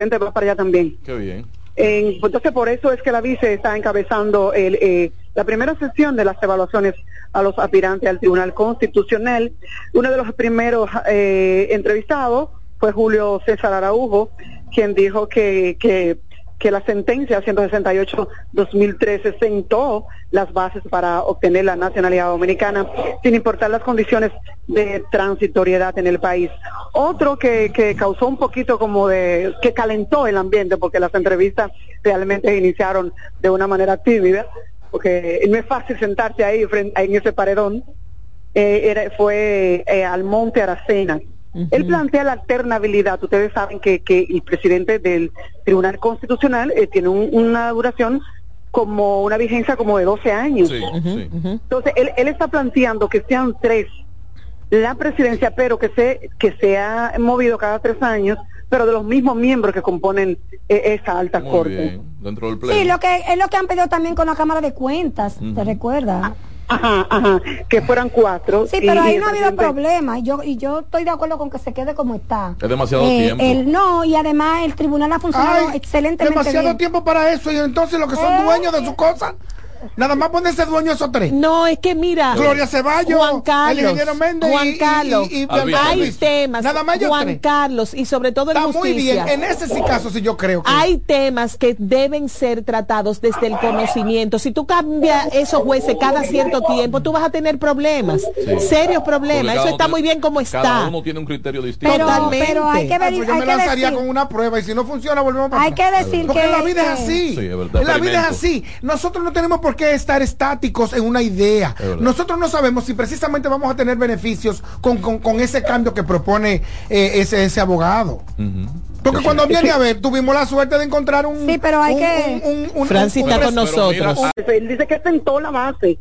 va para allá también. Qué bien. entonces, por eso es que la vice está encabezando el, eh, la primera sesión de las evaluaciones a los aspirantes al Tribunal Constitucional. Uno de los primeros eh, entrevistados fue Julio César Araujo, quien dijo que, que que la sentencia 168-2013 sentó las bases para obtener la nacionalidad dominicana sin importar las condiciones de transitoriedad en el país. Otro que, que causó un poquito como de, que calentó el ambiente porque las entrevistas realmente iniciaron de una manera tímida, porque no es fácil sentarse ahí en ese paredón, eh, era, fue eh, Almonte Aracena él plantea la alternabilidad. Ustedes saben que, que el presidente del Tribunal Constitucional eh, tiene una duración como una vigencia como de 12 años. Entonces, él, él está planteando que sean tres la presidencia, pero que se, que se ha movido cada tres años, pero de los mismos miembros que componen eh, esa alta corte. Dentro del sí, lo que es lo que han pedido también con la Cámara de Cuentas, ¿te recuerda? Ajá, ajá, que fueran cuatro. Sí, pero ahí no ha habido problema y yo y yo estoy de acuerdo con que se quede como está. Es demasiado eh, tiempo. no, y además el tribunal ha funcionado excelentemente Demasiado tiempo para eso y entonces los que son dueños de su cosa Nada más ponerse dueño esos tres. No, es que mira. Gloria Ceballos, Juan Carlos, el ingeniero Méndez Juan Carlos, y, hay temas. Nada más Juan Carlos y sobre todo Está en justicia. muy bien. En ese sí caso sí yo creo que. Hay temas que deben ser tratados desde el conocimiento. Si tú cambias esos jueces cada cierto tiempo, tú vas a tener problemas, serios problemas. Eso está muy bien como está. Cada uno tiene un criterio distinto. Pero, Totalmente. pero hay que ver. yo me lanzaría con una prueba y si no funciona volvemos a Hay que decir Porque que la vida es así. Sí, es verdad. La vida es así. Nosotros no tenemos por qué estar en una idea. Nosotros no sabemos si precisamente vamos a tener beneficios con, con, ese cambio que propone eh, ese, ese abogado. Porque cuando viene a ver, tuvimos la suerte de encontrar un. Sí, pero hay que. Francis está con nosotros. Él dice que sentó la base.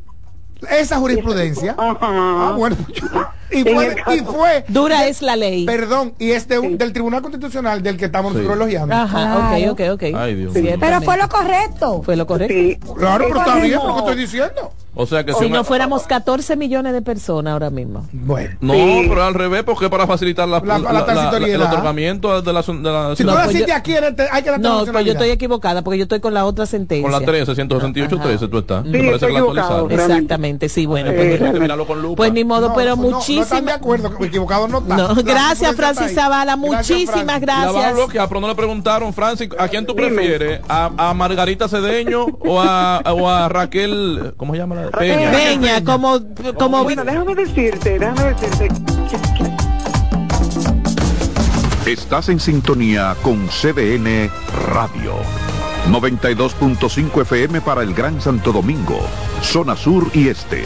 Esa jurisprudencia. Ah, bueno. Y fue, y fue, Dura es la ley. Perdón, y es del Tribunal Constitucional del que estamos sí. elogiando. Ajá, ok, ok, ok. Ay, Dios Pero fue lo correcto. Fue lo correcto. Sí. Claro, pero está bien lo que estoy diciendo. O sea que si, si no fuéramos 14 millones de personas ahora mismo. Bueno. No, sí. pero al revés, porque para facilitar la, la, la, la el otorgamiento de la, de la Si tú no, pues aquí, hay que No, pues yo estoy equivocada porque yo estoy con la otra sentencia. Con la 13, 168, 13 tú estás. Sí, estoy equivocado, Exactamente, sí, bueno. Eh, pues, lupa. pues ni modo, no, pero no, muchísimas. No, están de acuerdo, equivocado no está. No, gracias, Francis Zavala, muchísimas gracias. La bloquea, pero no le preguntaron, Francis, ¿a quién tú prefieres? ¿A, a Margarita Cedeño o a, o a Raquel, ¿cómo se llama la? Peña. Peña como, como bueno, déjame decirte, déjame decirte. Estás en sintonía con CDN Radio. 92.5 FM para el Gran Santo Domingo, zona sur y este.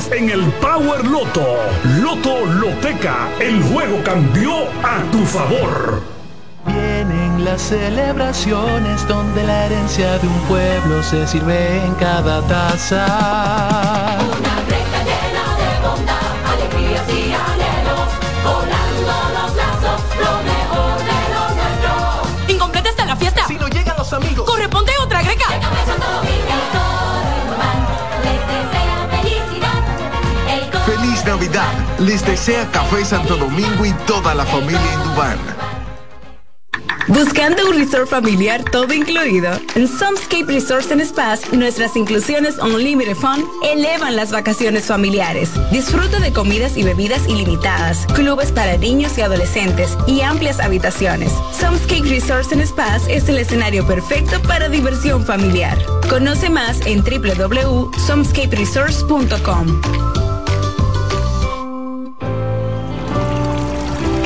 en el Power Loto. Loto Loteca, el juego cambió a tu favor. Vienen las celebraciones donde la herencia de un pueblo se sirve en cada taza. Una recta llena de bondad, alegrías y anhelos, volando los lazos, lo mejor de lo nuestro. Incompleta está la fiesta. Si no llegan los amigos, corresponde Les desea Café Santo Domingo y toda la familia Indubán. Buscando un resort familiar todo incluido. En Somescape Resorts and Spas, nuestras inclusiones Unlimited Fun elevan las vacaciones familiares. Disfruta de comidas y bebidas ilimitadas, clubes para niños y adolescentes y amplias habitaciones. Somescape Resorts and Spas es el escenario perfecto para diversión familiar. Conoce más en www.somescaperesorts.com.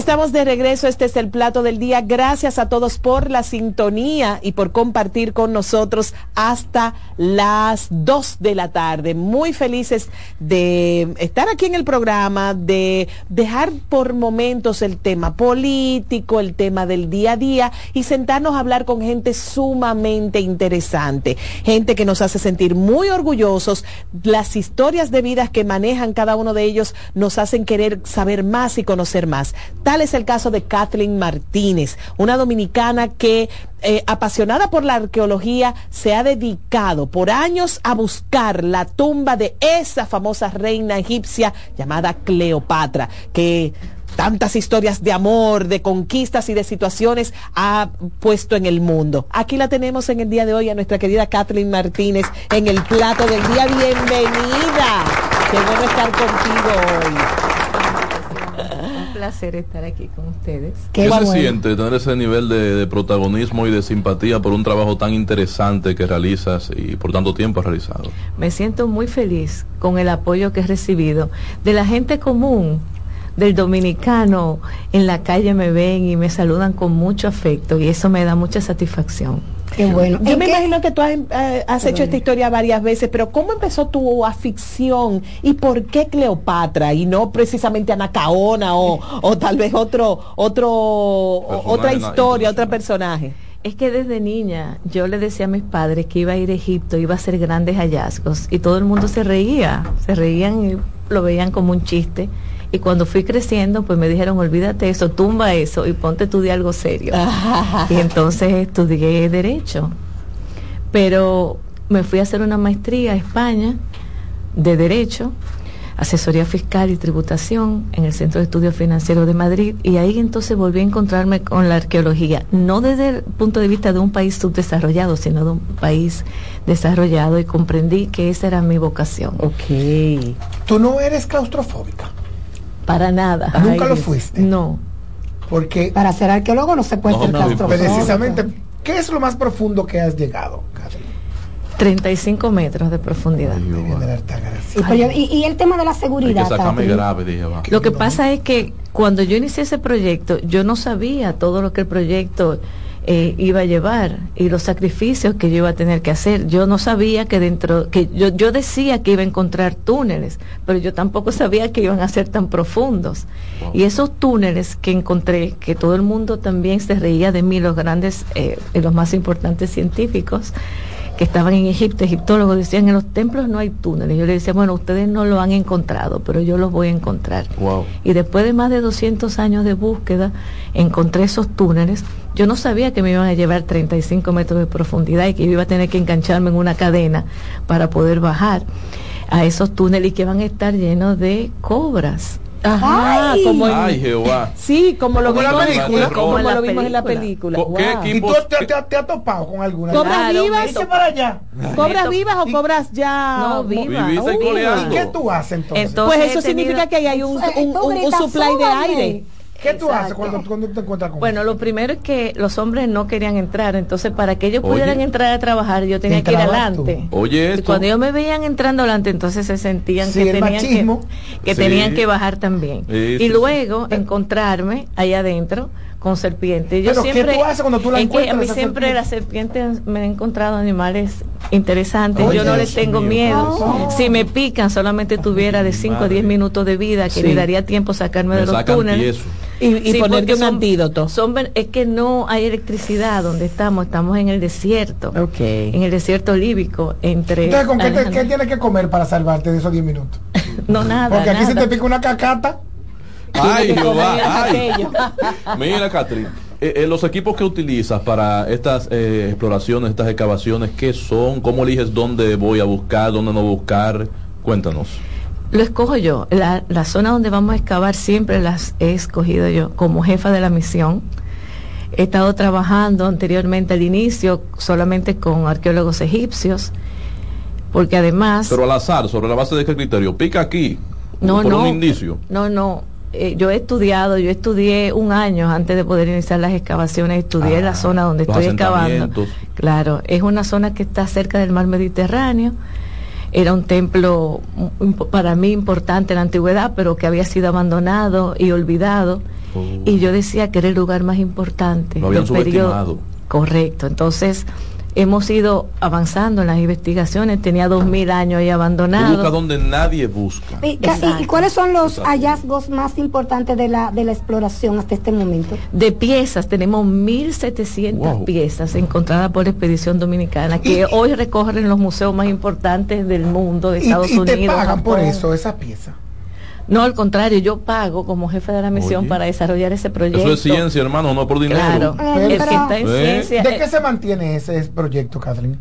Estamos de regreso, este es el plato del día. Gracias a todos por la sintonía y por compartir con nosotros hasta las 2 de la tarde. Muy felices de estar aquí en el programa, de dejar por momentos el tema político, el tema del día a día y sentarnos a hablar con gente sumamente interesante, gente que nos hace sentir muy orgullosos. Las historias de vidas que manejan cada uno de ellos nos hacen querer saber más y conocer más. Tal es el caso de Kathleen Martínez, una dominicana que, eh, apasionada por la arqueología, se ha dedicado por años a buscar la tumba de esa famosa reina egipcia llamada Cleopatra, que tantas historias de amor, de conquistas y de situaciones ha puesto en el mundo. Aquí la tenemos en el día de hoy a nuestra querida Kathleen Martínez en el plato del día. Bienvenida. Qué bueno estar contigo hoy. Placer estar aquí con ustedes. ¿Qué, se siente tener ese nivel de, de, protagonismo y de simpatía por un trabajo tan interesante que realizas y por tanto tiempo has realizado? Me siento muy feliz con el apoyo que he recibido de la gente común, del dominicano. En la calle me ven y me saludan con mucho afecto y eso me da mucha satisfacción. Qué bueno. Yo me imagino que tú has, eh, has hecho esta historia varias veces, pero ¿cómo empezó tu afición y por qué Cleopatra y no precisamente Anacaona o, o tal vez otro, otro, otra historia, otro personaje? Es que desde niña yo le decía a mis padres que iba a ir a Egipto, iba a hacer grandes hallazgos y todo el mundo se reía, se reían y lo veían como un chiste. Y cuando fui creciendo, pues me dijeron, olvídate eso, tumba eso y ponte a estudiar algo serio. y entonces estudié Derecho. Pero me fui a hacer una maestría a España de Derecho, asesoría fiscal y tributación en el Centro de Estudios Financieros de Madrid y ahí entonces volví a encontrarme con la arqueología, no desde el punto de vista de un país subdesarrollado, sino de un país desarrollado y comprendí que esa era mi vocación. Ok. ¿Tú no eres claustrofóbica? Para nada. ¿Nunca lo fuiste? No. Porque para ser arqueólogo no se no, ser no, Precisamente, ¿qué es lo más profundo que has llegado, Catherine? 35 metros de profundidad. Sí, pero yo- y, y el tema de la que seguridad. sacarme Tati. grave, dije, va. Lo que pasa es que cuando yo inicié ese proyecto, yo no sabía todo lo que el proyecto eh, iba a llevar y los sacrificios que yo iba a tener que hacer. Yo no sabía que dentro, que yo, yo decía que iba a encontrar túneles, pero yo tampoco sabía que iban a ser tan profundos. Y esos túneles que encontré, que todo el mundo también se reía de mí, los grandes, eh, y los más importantes científicos, que estaban en Egipto, egiptólogos decían, en los templos no hay túneles. Yo le decía, bueno, ustedes no lo han encontrado, pero yo los voy a encontrar. Wow. Y después de más de 200 años de búsqueda, encontré esos túneles. Yo no sabía que me iban a llevar 35 metros de profundidad y que yo iba a tener que engancharme en una cadena para poder bajar a esos túneles y que van a estar llenos de cobras. Ajá, Ay. como en- Ay, Jehová. Sí, como lo Como la vimos, película. como Como la lo vimos en la película. ¿qué tú te, te- te has topado con alguna? ¿Cobras Claro, vivas? Eche para allá. ¿Cobras vivas o cobras ya? No, vivas. ¿Y qué tú haces entonces? Entonces, Pues eso tenido- significa que ahí hay un, un, tú un- un gritas, supply de aire. ¿Qué tú haces cuando, cuando te encuentras con Bueno, lo primero es que los hombres no querían entrar, entonces para que ellos Oye. pudieran entrar a trabajar, yo tenía que ir tú. adelante. Oye, Y esto. cuando ellos me veían entrando adelante, entonces se sentían Sí, que tenían que, que Sí. tenían que bajar también. Sí, sí, y luego encontrarme ahí adentro con serpientes. Yo Pero, ¿qué siempre, tú haces cuando tú la que a encuentras, mí siempre serpiente? las serpientes me he encontrado animales interesantes. Oye, yo no les tengo mío. miedo. Oh. Si me pican, solamente tuviera de 5 a 10 minutos de vida, que Sí. me daría tiempo sacarme Me de los túneles. Y, y Sí, ponerte un antídoto. son es que no hay electricidad donde estamos, estamos en el desierto, Ok. en el desierto líbico, entre... Entonces, ¿con qué, te- Alejandro- qué tienes que comer para salvarte de esos 10 minutos? No, nada, Porque aquí se nada. te pica una cacata. Ay, Jehová. Ay. Mira, Catherine, eh, eh, los equipos que utilizas para estas eh, exploraciones, estas excavaciones, ¿qué son? ¿Cómo eliges dónde voy a buscar, dónde no buscar? Cuéntanos. Lo escojo yo. La, la zona donde vamos a excavar siempre las he escogido yo como jefa de la misión. He estado trabajando anteriormente al inicio solamente con arqueólogos egipcios, porque además... Pero al azar, sobre la base de qué criterio, pica aquí, No, por no. un indicio. No, no. Eh, yo he estudiado, yo estudié un año antes de poder iniciar las excavaciones, estudié Ah, la zona donde estoy excavando. Claro, es una zona que está cerca del mar Mediterráneo. Era un templo para mí importante en la antigüedad, pero que había sido abandonado y olvidado. Y yo decía que era el lugar más importante Lo habían del periodo. Correcto. Entonces, hemos ido avanzando en las investigaciones. Tenía dos mil años ahí abandonado. buscas donde nadie busca. ¿Y, cuáles son los Exacto. hallazgos más importantes de la, de la exploración hasta este momento? De piezas, tenemos 1.700 Wow. piezas encontradas por Expedición Dominicana, que hoy recorren los museos más importantes del mundo, de Y, Estados y te Unidos. pagan por eso, esa pieza. No, al contrario, yo pago como jefe de la misión Oye. para desarrollar ese proyecto. Eso es ciencia, hermano, no por dinero. Claro, Eh, el que pero- está en Eh. ciencia. ¿De qué se mantiene ese proyecto, Kathleen?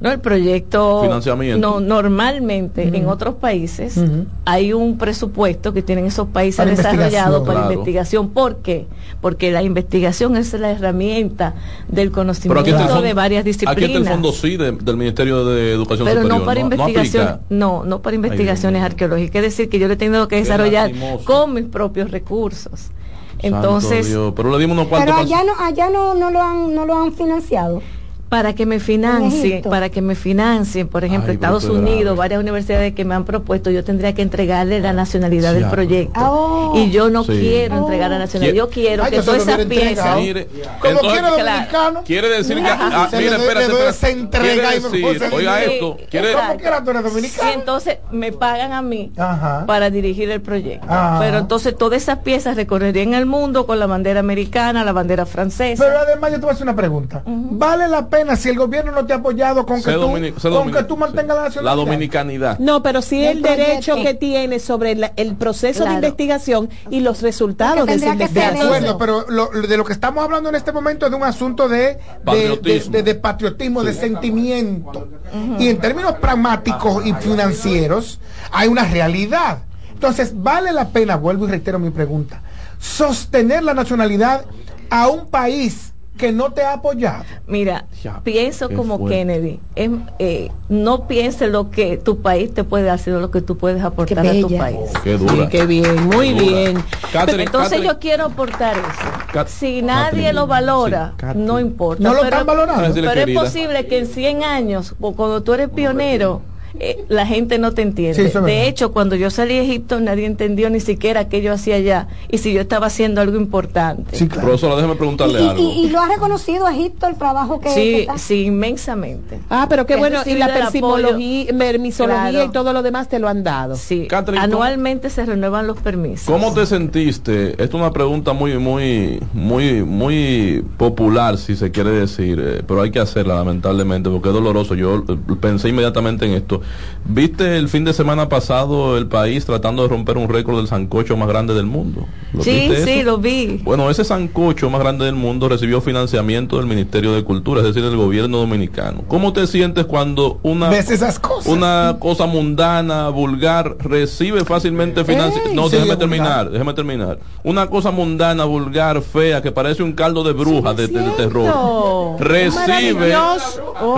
No, el proyecto. Financiamiento. No, normalmente en otros países hay un presupuesto que tienen esos países Para desarrollados investigación. para Claro. investigación. ¿Por qué? Porque la investigación es la herramienta del conocimiento aquí está el fondo, de varias aquí disciplinas. está el fondo sí de- del Ministerio de Educación pero Superior. no para investigaciones, aplica. no, no para investigaciones arqueológicas, es decir, que yo le he tenido que desarrollar con mis propios recursos. Santo Entonces, Dios, pero le dimos unos cuantos Pero allá no, allá no, no lo han, no lo han financiado. Para que me En financien, para que me financien, por ejemplo, Ay, Estados. Unidos, varias universidades que me han propuesto, yo tendría que entregarle la nacionalidad Sí, del proyecto. Oh. Y yo no Sí. quiero entregar la nacionalidad, yo quiero Ay, que todas esas piezas... Como quiere dominicano. Quiere decir que. ah, Se mira, le- espérate, espérate. entrega Quiere y me decir, puse oiga esto, quiere ¿Cómo que era tú eres dominicano? Y entonces me pagan a mí Ajá. para dirigir el proyecto. Ah. Pero entonces todas esas piezas recorrerían el mundo con la bandera americana, la bandera francesa. Pero además yo te voy a hacer una pregunta. ¿Vale la pena si el gobierno no te ha apoyado con, que tú, con domini- que tú mantengas la La nacionalidad? dominicanidad. No, pero sí el derecho proyecto. que tiene sobre la- el proceso de investigación y los resultados de esa que De investigación. acuerdo, pero lo- de lo que estamos hablando en este momento es de un asunto de, de, Patriotismo. de- de- de patriotismo, de sentimiento. Y en términos pragmáticos y financieros, hay una realidad. Entonces, vale la pena, vuelvo y reitero mi pregunta, sostener la nacionalidad a un país que no te ha apoyado. Mira, Ya, pienso como fuerte. Kennedy. Es, eh, no piense lo que tu país te puede sino lo que tú puedes aportar a tu país. Qué dura. Sí, qué bien, muy Qué bien. Catherine, Entonces Catherine, yo quiero aportar eso. si nadie lo valora, no importa. No lo pero, están valorando. Pero es posible que en 100 años, o cuando tú eres pionero, eh, la gente no te entiende. Sí, de hecho, cuando yo salí de Egipto, nadie entendió ni siquiera qué yo hacía allá y si yo estaba haciendo algo importante. Sí, claro. Profesora, déjeme preguntarle Y, algo. y- y lo ha reconocido Egipto el trabajo que, que Sí, está- sí, inmensamente. Ah, pero qué bueno, y la persimología, permisología Claro. y todo lo demás te lo han dado. Sí, Catherine, ¿cómo- anualmente se renuevan los permisos. ¿Cómo te sentiste? Esta es una pregunta muy, muy, muy, muy popular, si se quiere decir, eh, pero hay que hacerla lamentablemente porque es doloroso. Yo eh, pensé inmediatamente en esto. ¿Viste el fin de semana pasado el país tratando de romper un récord del sancocho más grande del mundo? ¿Lo Sí, sí, eso? lo vi. Bueno, ese sancocho más grande del mundo recibió financiamiento del Ministerio de Cultura, es decir, del gobierno dominicano. ¿Cómo te sientes cuando una ¿Ves esas cosas? una cosa mundana, vulgar, recibe fácilmente financiación. Ey, No, es terminar, déjeme terminar. Una cosa mundana, vulgar, fea, que parece un caldo de bruja de, de- de terror. Recibe,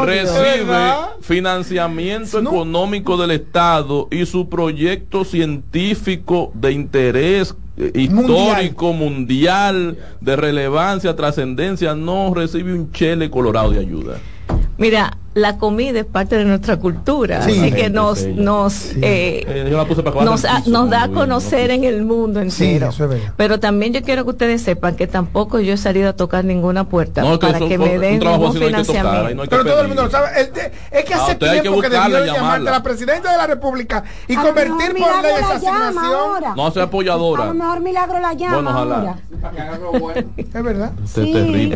recibe financiamiento económico del Estado y su proyecto científico de interés eh, histórico, mundial, de relevancia, trascendencia, no recibe un chele colorado de ayuda. Mira, la comida es parte de nuestra cultura, Sí. así que nos, sí. nos, eh, Eh, que nos, a- piso, da a conocer ¿no? en el mundo entero. es. Pero también yo quiero que ustedes sepan que tampoco yo he salido a tocar ninguna puerta No, que para que me un den no que tocar, ahí financiamiento. no que Pero todo el mundo lo sabe. El de- es que Ah, hace que tiempo que, debió llamarte a la presidenta de la República y A lo convertir por ley la esa asignación. No A apoyadora. lo mejor Milagro la llama Bueno, ojalá. ahora. Es verdad.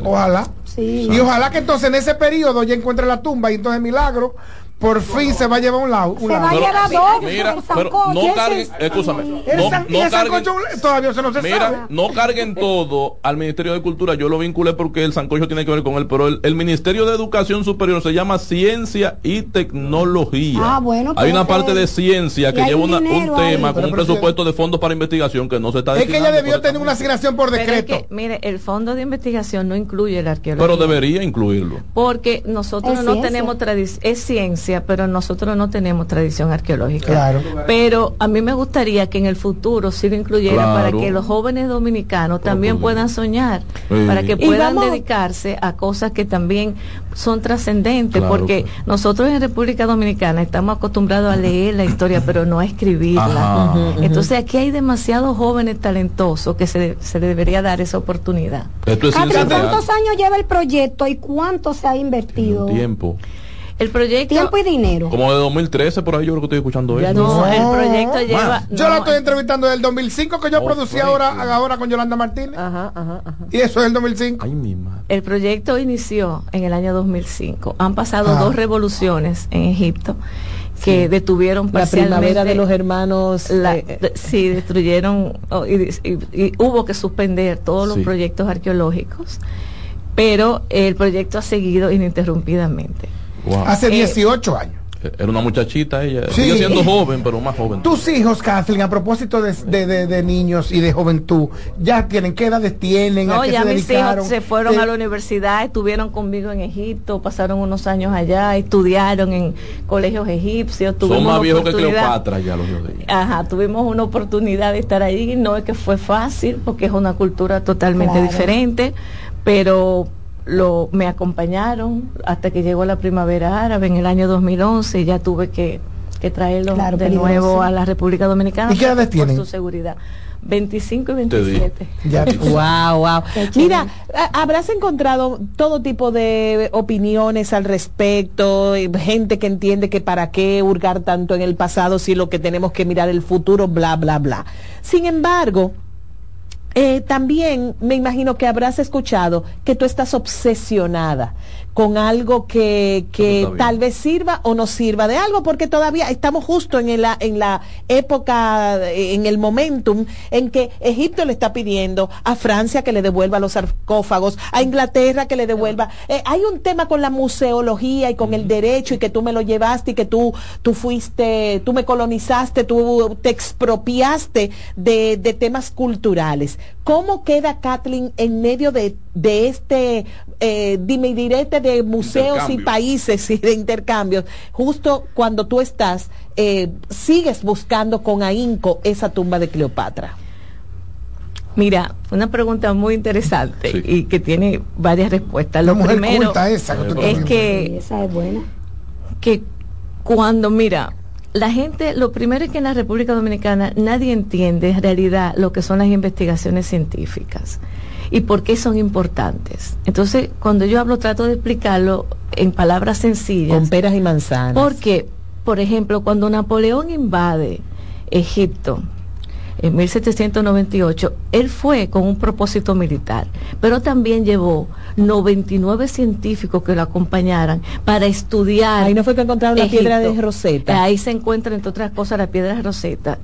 Ojalá. Sí. Y ojalá que entonces en ese periodo ya encuentre la tumba y entonces Milagro por fin se va a llevar a un lado. Un Se lado. va a Pero- llevar dos. Mira, el pero sancocho. no carguen, es- escúchame, El no, san- y no el carguen, todavía eso no se sabe. mira, no carguen todo al Ministerio de Cultura, yo lo vinculé porque el sancocho tiene que ver con él, pero el, el Ministerio de Educación Superior se llama Ciencia y Tecnología. Ah, bueno, Hay una pero parte de ciencia que lleva un una- un dinero ahí. tema con Pero, un pero, presupuesto de fondos para investigación que no se está Es que ella debió tener una asignación por Pero es decreto. que, mire, el fondo de investigación no incluye la arqueología. Pero debería incluirlo. Porque nosotros Es no ciencia. tenemos tradición, es ciencia, pero nosotros no tenemos tradición arqueológica. Claro. Pero a mí me gustaría que en el futuro sí lo incluyera Claro. para que los jóvenes dominicanos también puedan soñar, Sí. para que puedan vamos- dedicarse a cosas que también son trascendentes, Claro, porque nosotros en República Dominicana estamos acostumbrados a leer la historia, pero no a escribirla. Entonces aquí hay demasiados jóvenes talentosos que se, se le debería dar esa oportunidad. Esto es. ¿cuántos años lleva el proyecto y cuánto se ha invertido? Tiempo. El proyecto... Tiempo y dinero. Como de 2013 por ahí yo creo que estoy escuchando Ya eso. No, el proyecto Más. lleva... Yo no, la estoy entrevistando desde el 2005 que yo Oh, producí ahora, ahora con Yolanda Martínez. Ajá, ajá, ajá. Y eso es el 2005. Ay, mi madre. El proyecto inició en el año 2005. Han pasado Ah. dos revoluciones en Egipto que detuvieron La parcialmente primavera de los hermanos. la- eh, sí, destruyeron oh, y, y- y hubo que suspender todos los Sí. proyectos arqueológicos, pero el proyecto ha seguido ininterrumpidamente. Wow. Hace Eh, 18 años. Era una muchachita ella. Sí. Sigue siendo joven, pero más joven. Tus hijos, Kathleen, a propósito de, de- de- de niños y de juventud, ¿ya tienen qué edades tienen? No, ¿A qué ya se mis dedicaron? hijos se fueron Eh, a la universidad, estuvieron conmigo en Egipto, pasaron unos años allá, estudiaron en colegios egipcios, Son tuvimos más una viejos que oportunidad- Cleopatra ya los hijos de ella. Ajá, tuvimos una oportunidad de estar ahí, no es que fue fácil, porque es una cultura totalmente Claro. diferente, pero lo, me acompañaron hasta que llegó la primavera árabe en el año 2011 y ya tuve que, que traerlos Claro, de peligroso. nuevo a la República Dominicana ¿Y qué edades por tienen? su seguridad. 25 y Te di. 27. Ya, Wow, wow. Mira, habrás encontrado todo tipo de opiniones al respecto, gente que entiende que para qué hurgar tanto en el pasado si lo que tenemos que mirar el futuro, bla, bla, bla. Sin embargo, eh, también me imagino que habrás escuchado que tú estás obsesionada con algo que, que tal vez sirva o no sirva de algo, porque todavía estamos justo en la, en la época, en el momentum en que Egipto le está pidiendo a Francia que le devuelva los sarcófagos, a Inglaterra que le devuelva. Eh, hay un tema con la museología y con el derecho y que tú me lo llevaste y que tú, tú fuiste, tú me colonizaste, tú te expropiaste de, de temas culturales. ¿Cómo queda Kathleen en medio de, de este eh, dime y direte de museos y países y de intercambios? Justo cuando tú estás, eh, sigues buscando con ahínco esa tumba de Cleopatra. Mira, una pregunta muy interesante y que tiene varias respuestas. Lo primero esa que es que Esa es buena. que cuando, mira, la gente, lo primero es que en la República Dominicana nadie entiende en realidad lo que son las investigaciones científicas y por qué son importantes. Entonces, cuando yo hablo, trato de explicarlo en palabras sencillas. Con peras y manzanas. Porque, por ejemplo, cuando Napoleón invade Egipto, en 1798, él fue con un propósito militar, pero también llevó 99 científicos que lo acompañaran para estudiar. Ahí no fue que encontraron la piedra de Rosetta. Ahí se encuentra, entre otras cosas, la piedra de Rosetta.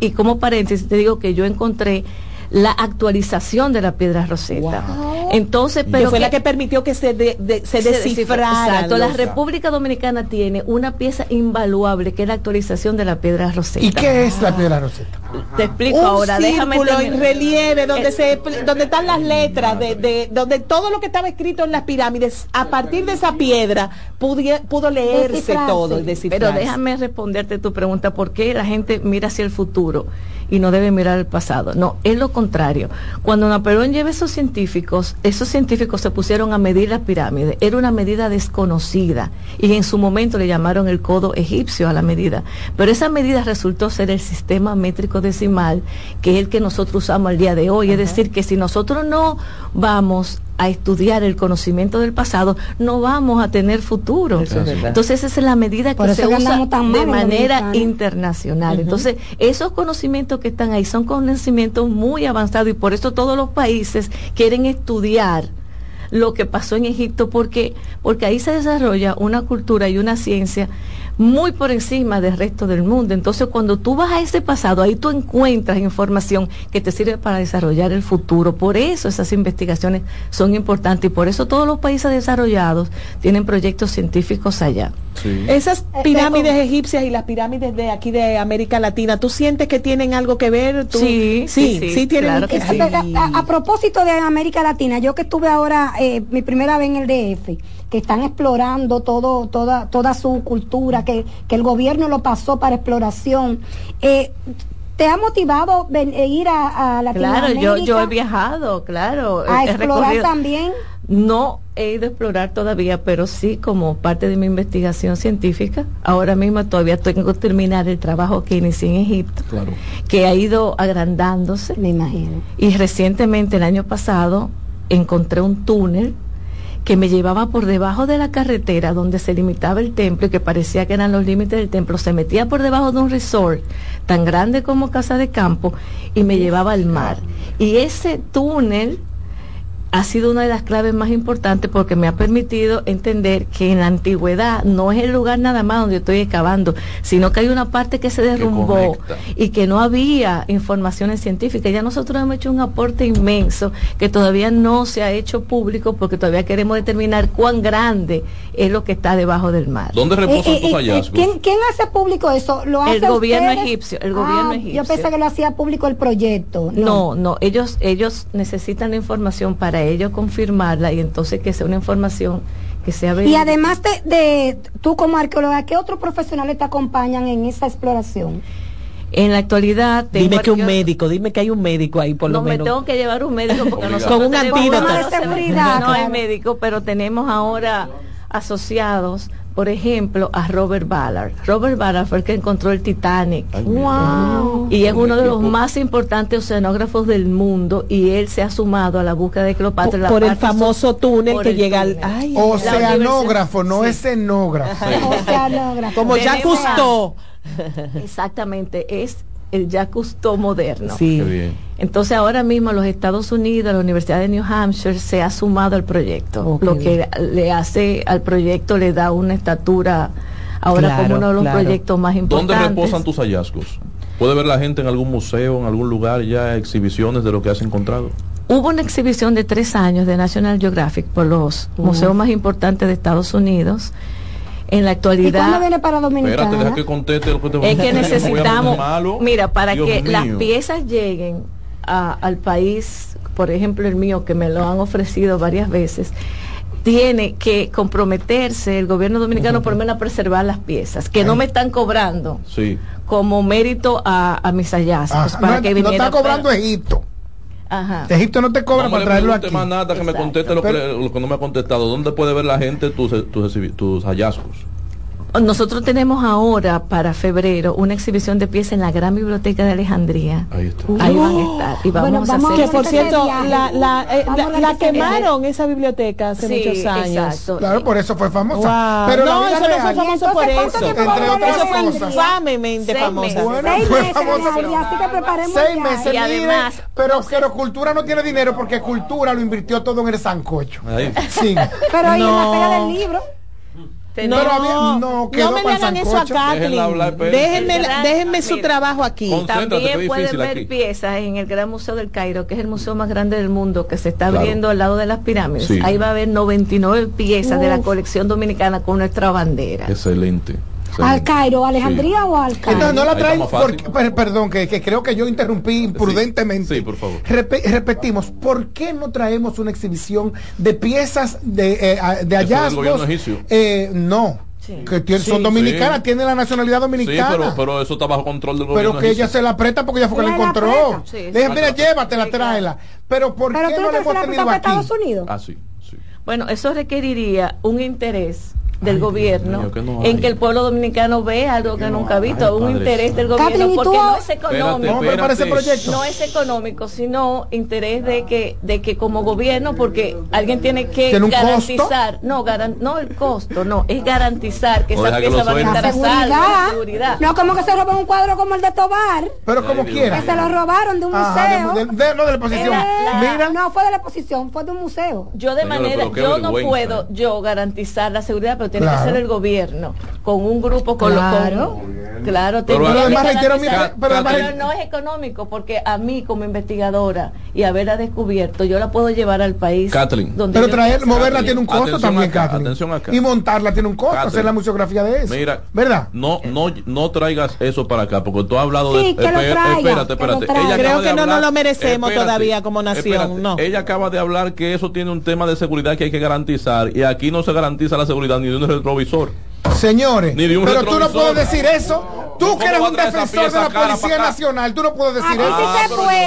Y como paréntesis, te digo que yo encontré la actualización de la piedra Rosetta. Entonces, pero que fue la que- que permitió que se, de- de- se se descifrara. Exacto, la República Dominicana tiene una pieza invaluable que es la actualización de la piedra Rosetta. ¿Y qué es la piedra roseta? Te explico un ahora, déjame en relieve donde Eh, se donde están las letras de, de- donde todo lo que estaba escrito en las pirámides a partir de esa piedra pudie- pudo leerse todo y descifrarse. Pero déjame responderte tu pregunta, ¿por qué la gente mira hacia el futuro y no debe mirar al pasado? No, es lo contrario. Cuando Napoleón lleva esos científicos, esos científicos se pusieron a medir las pirámides. Era una medida desconocida y en su momento le llamaron el codo egipcio a la medida. Pero esa medida resultó ser el sistema métrico decimal, que es el que nosotros usamos al día de hoy. Es decir, que si nosotros no vamos a estudiar el conocimiento del pasado, no vamos a tener futuro. Eso es verdad. Entonces esa es la medida que se usa tan de manera internacional. Entonces esos conocimientos que están ahí son conocimientos muy avanzados y por eso todos los países quieren estudiar lo que pasó en Egipto porque porque ahí se desarrolla una cultura y una ciencia muy por encima del resto del mundo. Entonces, cuando tú vas a ese pasado, ahí tú encuentras información que te sirve para desarrollar el futuro. Por eso esas investigaciones son importantes y por eso todos los países desarrollados tienen proyectos científicos allá. Esas pirámides egipcias y las pirámides de aquí de América Latina, ¿tú sientes que tienen algo que ver? ¿Tú- Sí, sí, sí, sí, sí, tienen claro que sí. A, a- a propósito de América Latina, yo que estuve ahora eh, mi primera vez en el DF, que están explorando todo, toda, toda su cultura, que, que el gobierno lo pasó para exploración. eh, ¿Te ha motivado ven- eh, ir a, a Claro, Latinoamérica? yo, yo he viajado, claro. a he explorar recorrido- también. No he ido a explorar todavía, pero sí como parte de mi investigación científica. Ahora mismo todavía tengo que terminar el trabajo que inicié en Egipto, Claro. que ha ido agrandándose. Me imagino. Y recientemente, el año pasado, encontré un túnel que me llevaba por debajo de la carretera donde se limitaba el templo y que parecía que eran los límites del templo. Se metía por debajo de un resort tan grande como Casa de Campo y me llevaba al mar. Y ese túnel ha sido una de las claves más importantes porque me ha permitido entender que en la antigüedad no es el lugar nada más donde estoy excavando, sino que hay una parte que se derrumbó y que no había informaciones científicas. Ya nosotros hemos hecho un aporte inmenso que todavía no se ha hecho público porque todavía queremos determinar cuán grande es lo que está debajo del mar. ¿Dónde reposan Eh, tus eh, eh, hallazgos? ¿quién, quién hace público eso? ¿Lo hace El gobierno ustedes? egipcio, el gobierno Ah, egipcio. Yo pensé que lo hacía público el proyecto. No, no, ellos, ellos necesitan la información para ellos confirmarla y entonces que sea una información que sea Y además de, de tú como arqueóloga, ¿qué otros profesionales te acompañan en esa exploración? En la actualidad tengo Dime que un médico, dime que hay un médico ahí por no lo me menos. tengo que llevar un médico porque nosotros Con un tenemos- antídoto. no, De no, seguridad, no hay médico, pero tenemos ahora asociados, por ejemplo, a Robert Ballard. Robert Ballard fue el que encontró el Titanic. Wow. Y es uno de los más importantes oceanógrafos del mundo y él se ha sumado a la búsqueda de Cleopatra. por el famoso túnel que llega al... Ay, Oceanógrafo, no Sí. escenógrafo. Oceanógrafo. como ya Tenemos Cousteau. Exactamente, es el Jacques Cousteau moderno. Sí. Qué bien. Entonces ahora mismo los Estados Unidos, la Universidad de New Hampshire se ha sumado al proyecto, Oh, lo que le hace al proyecto le da una estatura ahora Claro, como uno de los claro. proyectos más ¿Dónde importantes. reposan tus hallazgos? ¿Puede ver la gente en algún museo, en algún lugar ya exhibiciones de lo que has encontrado? Hubo una exhibición de tres años de National Geographic por los museos más importantes de Estados Unidos. En la ¿Y cuándo actualidad viene para Dominicana? Espérate, deja que conteste lo que te es que necesitamos, mira, para Dios que las piezas lleguen a- al país, por ejemplo el mío, que me lo han ofrecido varias veces, tiene que comprometerse el gobierno dominicano por lo menos a preservar las piezas, que no me están cobrando Sí. como mérito a, a mis hallazgos. Ah, para no, que no está cobrando pero- Egipto. Ajá. Egipto no te cobra No me para traerlo aquí. más nada que me Exacto. conteste lo que, lo que no me ha contestado. ¿Dónde puede ver la gente tus, tus, exhibi- tus hallazgos? Nosotros tenemos ahora para febrero una exhibición de piezas en la Gran Biblioteca de Alejandría. Ahí está. Ahí van a estar. Y vamos, Bueno, a vamos a hacer Que por cierto, la, la, eh, la- la quemaron esa biblioteca hace Sí, muchos años. exacto. Claro, por eso fue famosa. Wow. Pero no, eso no fue famoso por Entonces, ¿cuánto eso. Entre otras Eso fue cosas. infamemente Seis famosa. meses. Bueno, Seis fue meses, famosa por- Alejandría, así que preparemos Seis meses. Y además- pero, pero Cultura no tiene dinero porque Cultura lo invirtió todo en el sancocho. Ahí. Sí. Pero ahí en la feria del libro. No, quedó no me le hagan eso a. Kathleen. Espérense. Déjenme, déjenme su mira. trabajo aquí. También pueden ver aquí. piezas en el Gran Museo del Cairo, que es el museo más grande del mundo, que se está Claro. abriendo al lado de las pirámides. Sí. Ahí va a haber 99 piezas de la colección dominicana con nuestra bandera. Excelente. ¿Al. Cairo, Alejandría Sí. o al Cairo? Entonces no la traen porque, per- perdón, que, que creo que yo interrumpí imprudentemente. Sí, por favor. Repe- repetimos, ¿por qué no traemos una exhibición de piezas de, eh, de hallazgos? gobierno egipcio. Eh, no, Sí. que tiene- Sí, son dominicanas, sí. tienen la nacionalidad Sí, dominicana. pero, pero eso está bajo control del gobierno. pero que ella se la aprieta porque ella fue que la encontró. Le dije, mira, llévatela, tráela. Pero ¿por Pero qué tú no no la hemos la tenido aquí? Estados Unidos. Ah, sí, sí. Bueno, eso requeriría un interés del Ay, gobierno mío, que no hay. en que el pueblo dominicano vea algo que no nunca ha visto, Ay, un Padre interés del gobierno, Kathleen, ¿y porque no es económico. Espérate, No, espérate. es económico, sino interés de que de que como gobierno, porque alguien tiene que ¿Tiene un garantizar, no, garan, no el costo, no, es garantizar que O piezas lo van a estar La a salvo, seguridad. No como que se roban un cuadro como el de Tobar, Pero como quiera. que se lo robaron de un Ajá, museo. de, de- no de la exposición. Mira, no fue de la exposición, fue de un museo. Yo de Señora, manera, yo no puedo yo garantizar la seguridad, pero tiene Claro. que ser el gobierno con un grupo con Claro. con, claro, Pero además que reitero mi- pero además- pero no es económico porque a mí como investigadora y haberla descubierto, yo la puedo llevar al país Kathleen. donde pero traer, moverla Kathleen, tiene un costo atención también, acá, Kathleen. atención acá. Y montarla tiene un costo, Kathleen. hacer la museografía de eso. Mira, ¿verdad? No, no, no traigas eso para acá, porque tú has hablado Sí, de. que lo traiga, espérate, que lo espérate. Ella Creo acaba de que no nos hablar- lo merecemos espérate, todavía como nación, espérate. no. Ella acaba de hablar que eso tiene un tema de seguridad que hay que garantizar, y aquí no se garantiza la seguridad ni de un retrovisor. Señores, Ni de un pero tú no puedes decir eso. Tú ¿Cómo que eres un defensor de la Policía? Nacional, tú no puedes decir Aquí eso. sí Ah, se yo puede.